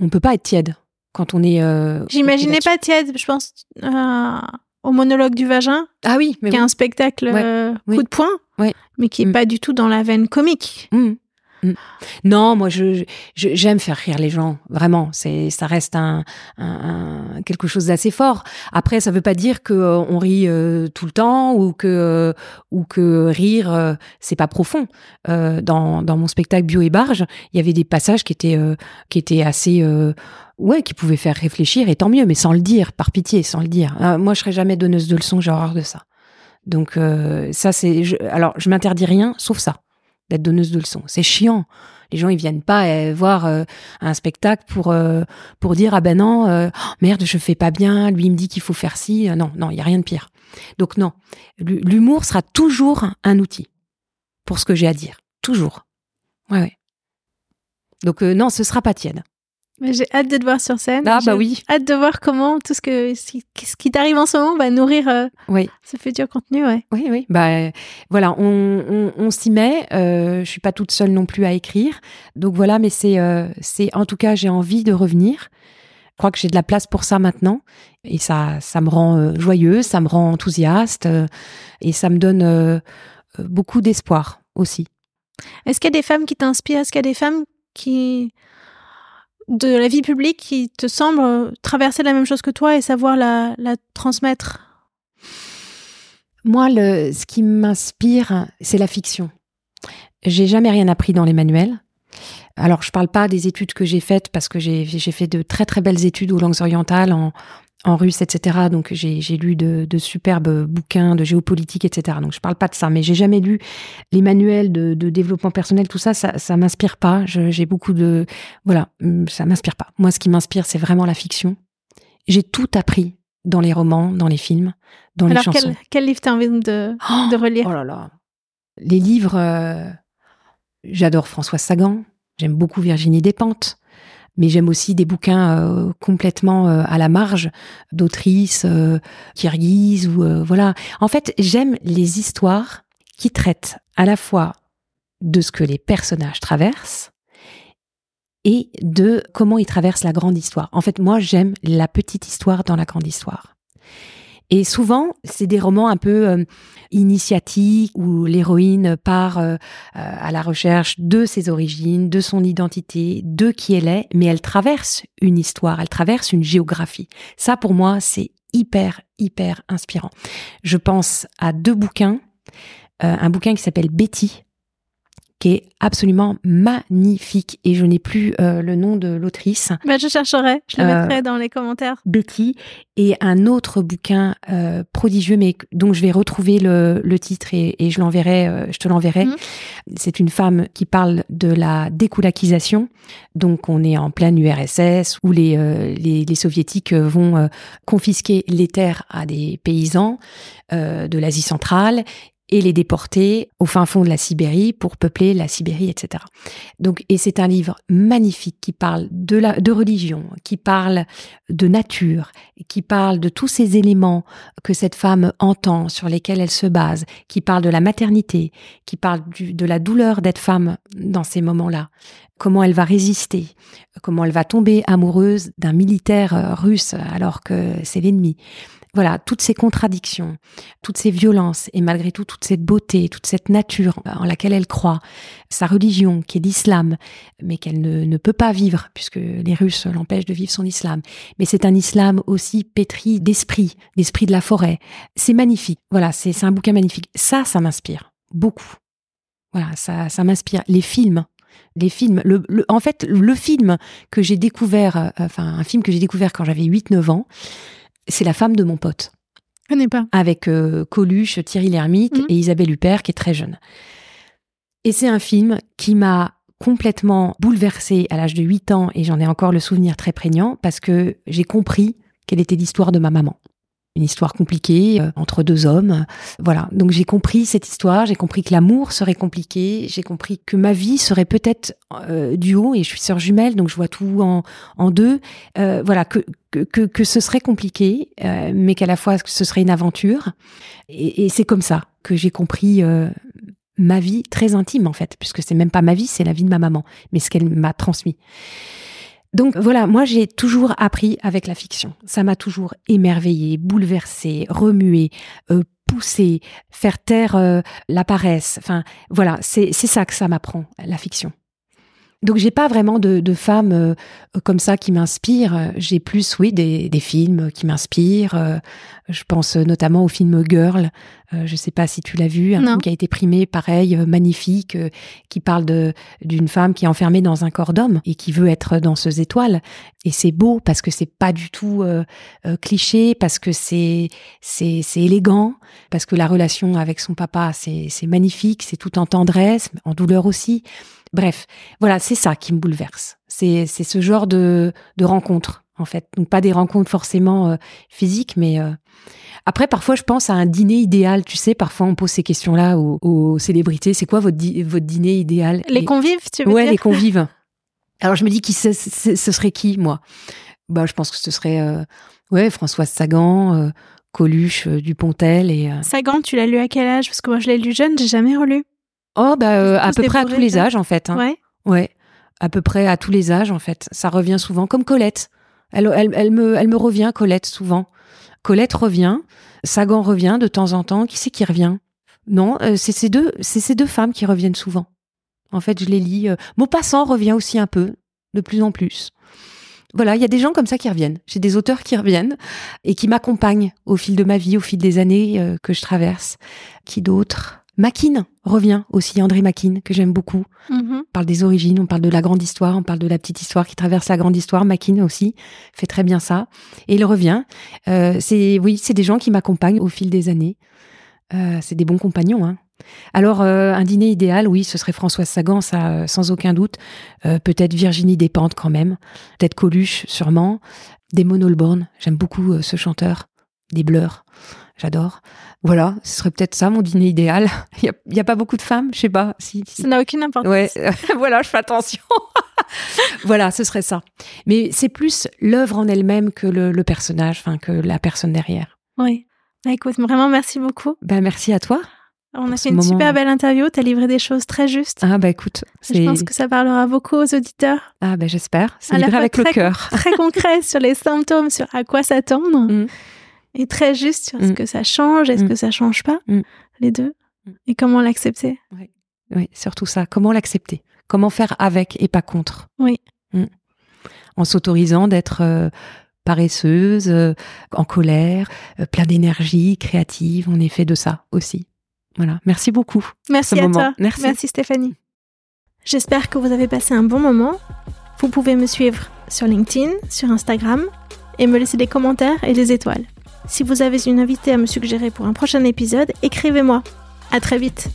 on peut pas être tiède quand on est. Euh, J'imaginais pas tiède, je pense euh, au monologue du vagin. Ah oui, mais qui est un spectacle euh, coup de poing, mais qui est mm. pas du tout dans la veine comique. Mm. Mm. Non, moi je j'aime faire rire les gens, vraiment. C'est ça reste un, un, quelque chose d'assez fort. Après, ça veut pas dire que euh, on rit euh, tout le temps ou que euh, ou que rire c'est pas profond. dans dans mon spectacle Bio et Barge, il y avait des passages qui étaient qui étaient assez ouais, qui pouvaient faire réfléchir et tant mieux, mais sans le dire, par pitié, sans le dire. moi, je serais jamais donneuse de leçons, j'ai horreur de ça. Donc ça c'est alors je m'interdis rien sauf ça d'être donneuse de leçons. C'est chiant. Les gens ils viennent pas euh, voir euh, un spectacle pour euh, pour dire ah ben non oh, merde je fais pas bien lui il me dit qu'il faut faire ci non non il y a rien de pire. Donc non l'humour sera toujours un outil pour ce que j'ai à dire toujours. Ouais ouais. Donc non ce sera pas tiède. J'ai hâte de te voir sur scène. Ah bah oui. Hâte de voir comment tout ce que ce qui t'arrive en ce moment va nourrir euh, oui. ce futur contenu, ouais. Oui, oui. Bah voilà, on, on, s'y met. Euh, je suis pas toute seule non plus à écrire, donc voilà. Mais c'est euh, c'est en tout cas j'ai envie de revenir. Je crois que j'ai de la place pour ça maintenant et ça ça me rend euh, joyeuse, ça me rend enthousiaste et ça me donne beaucoup d'espoir aussi. Est-ce qu'il y a des femmes qui t'inspirent? Est-ce qu'il y a des femmes qui de la vie publique qui te semble euh, traverser la même chose que toi et savoir la, transmettre? Moi, le, ce qui m'inspire, c'est la fiction. J'ai jamais rien appris dans les manuels. Alors, je parle pas des études que j'ai faites parce que j'ai fait de très très belles études aux langues orientales en, en russe, etc. Donc j'ai lu de, de, superbes bouquins de géopolitique, etc. Donc je parle pas de ça, mais j'ai jamais lu les manuels de, de, développement personnel, tout ça, ça, ça m'inspire pas. J'ai beaucoup de, voilà, hum, ça m'inspire pas. Moi, ce qui m'inspire, c'est vraiment la fiction. J'ai tout appris dans les romans, dans les films, dans les chansons. Quel, quel livre t'as envie de, oh, de relire? Oh là là, les livres. Euh, j'adore François Sagan. J'aime beaucoup Virginie Despentes mais j'aime aussi des bouquins euh, complètement euh, à la marge d'autrices euh, kirghizes ou voilà. En fait, j'aime les histoires qui traitent à la fois de ce que les personnages traversent et de comment ils traversent la grande histoire. En fait, moi, j'aime la petite histoire dans la grande histoire. Et souvent, c'est des romans un peu euh, initiatiques où l'héroïne part euh, euh, à la recherche de ses origines, de son identité, de qui elle est, mais elle traverse une histoire, elle traverse une géographie. Ça, pour moi, c'est hyper, hyper inspirant. Je pense à deux bouquins. un bouquin qui s'appelle Betty qui est absolument magnifique et je n'ai plus euh, le nom de l'autrice. Bah, je chercherai, je le euh, mettrai dans les commentaires. Betty et un autre bouquin euh, prodigieux mais dont je vais retrouver le, le titre et, et je l'enverrai, je te l'enverrai. Mhm. C'est une femme qui parle de la découlakisation. Donc on est en pleine URSS où les, les, les soviétiques vont confisquer les terres à des paysans de l'Asie centrale et les déporter au fin fond de la Sibérie pour peupler la Sibérie, etc. Donc, et c'est un livre magnifique qui parle de la, de religion, qui parle de nature, qui parle de tous ces éléments que cette femme entend, sur lesquels elle se base, qui parle de la maternité, qui parle de la douleur d'être femme dans ces moments-là, comment elle va résister, comment elle va tomber amoureuse d'un militaire euh, russe alors que c'est l'ennemi voilà, toutes ces contradictions, toutes ces violences et malgré tout toute cette beauté, toute cette nature en laquelle elle croit, sa religion qui est l'islam, mais qu'elle ne, peut pas vivre puisque les Russes l'empêchent de vivre son islam. Mais c'est un islam aussi pétri d'esprit, d'esprit de la forêt. C'est magnifique. Voilà, c'est un bouquin magnifique. Ça, ça m'inspire beaucoup. Voilà, ça, ça m'inspire. Les films, les films. En fait, le film que j'ai découvert, euh, enfin un film que j'ai découvert quand j'avais 8-9 ans, c'est La femme de mon pote. Je connais pas. Avec euh, Coluche, Thierry Lhermitte mhm. et Isabelle Huppert, qui est très jeune. Et c'est un film qui m'a complètement bouleversée à l'âge de 8 ans, et j'en ai encore le souvenir très prégnant, parce que j'ai compris quelle était l'histoire de ma maman une histoire compliquée euh, entre deux hommes. Voilà. Donc j'ai compris cette histoire, j'ai compris que l'amour serait compliqué, j'ai compris que ma vie serait peut-être euh, du haut et je suis sœur jumelle, donc je vois tout en, deux. Euh, voilà, que, que, que, ce serait compliqué, mais qu'à la fois ce serait une aventure. Et, et c'est comme ça que j'ai compris ma vie très intime en fait, puisque c'est même pas ma vie, c'est la vie de ma maman, mais ce qu'elle m'a transmis. Donc voilà, moi j'ai toujours appris avec la fiction. Ça m'a toujours émerveillé, bouleversé, remué, euh, poussé, faire taire euh, la paresse. Enfin voilà, c'est ça que ça m'apprend, la fiction. Donc j'ai pas vraiment de, de femmes euh, comme ça qui m'inspirent. J'ai plus, oui, des, des films qui m'inspirent. Euh, je pense notamment au film Girl. Euh, je sais pas si tu l'as vu, un film qui a été primé, pareil, magnifique, qui parle de d'une femme qui est enfermée dans un corps d'homme et qui veut être dans ces étoiles. Et c'est beau parce que c'est pas du tout cliché, parce que c'est c'est c'est élégant, parce que la relation avec son papa c'est c'est magnifique, c'est tout en tendresse, en douleur aussi. Bref, voilà, c'est ça qui me bouleverse. C'est ce genre de, de rencontres, en fait. Donc pas des rencontres forcément euh, physiques, mais euh, après, parfois, je pense à un dîner idéal. Tu sais, parfois, on pose ces questions-là aux, célébrités. C'est quoi votre, votre dîner idéal? Les convives, tu veux ouais, dire? les convives. Alors, je me dis, qui ce, serait qui, moi? Bah, je pense que ce serait, euh, ouais, Françoise Sagan, Coluche, Dupontel et. Sagan, tu l'as lu à quel âge? Parce que moi, je l'ai lu jeune, j'ai jamais relu. Oh, bah, euh, à peu près à tous les âges, en fait. Hein. Ouais. Ouais. À peu près à tous les âges, en fait. Ça revient souvent, comme Colette. Elle, elle, elle, me, elle me revient, Colette, souvent. Colette revient, Sagan revient de temps en temps. Qui c'est qui revient? Non, euh, c'est ces deux, c'est ces deux femmes qui reviennent souvent. En fait, je les lis. Euh, Maupassant revient aussi un peu, de plus en plus. Voilà, il y a des gens comme ça qui reviennent. J'ai des auteurs qui reviennent et qui m'accompagnent au fil de ma vie, au fil des années que je traverse. Qui d'autres Makin revient aussi, André Makin, que j'aime beaucoup. Mm-hmm. On parle des origines, on parle de la grande histoire, on parle de la petite histoire qui traverse la grande histoire. Makin aussi fait très bien ça. Et il revient. Euh, c'est oui, c'est des gens qui m'accompagnent au fil des années. Euh, c'est des bons compagnons. Hein. Alors, euh, un dîner idéal, oui, ce serait Françoise Sagan, ça, sans aucun doute. peut-être Virginie Despentes quand même. Peut-être Coluche, sûrement. Damon Albarn, j'aime beaucoup ce chanteur. Des Blurs j'adore. Voilà, ce serait peut-être ça mon dîner idéal. Il n'y a, pas beaucoup de femmes, je sais pas. Si, Ça n'a aucune importance. Ouais, voilà, je fais attention. voilà, ce serait ça. Mais c'est plus l'œuvre en elle-même que le, personnage, enfin que la personne derrière. Oui. Bah, écoute, vraiment merci beaucoup. Ben merci à toi. On a fait une super belle interview, tu as livré des choses très justes. Ah bah écoute, je pense que ça parlera beaucoup aux auditeurs. Ah ben j'espère, c'est livré avec le cœur. Très concret sur les symptômes, sur à quoi s'attendre. Mm et très juste sur ce mm. que ça change et ce mm. que ça change pas, mm. les deux, et comment l'accepter? Oui. oui, surtout ça. Comment l'accepter? Comment faire avec et pas contre? Oui. En s'autorisant d'être euh, paresseuse, euh, en colère, euh, plein d'énergie, créative. On est fait de ça aussi. Voilà. Merci beaucoup. Merci à toi. Merci. Merci Stéphanie. J'espère que vous avez passé un bon moment. Vous pouvez me suivre sur LinkedIn, sur Instagram et me laisser des commentaires et des étoiles. Si vous avez une invitée à me suggérer pour un prochain épisode, écrivez-moi. À très vite.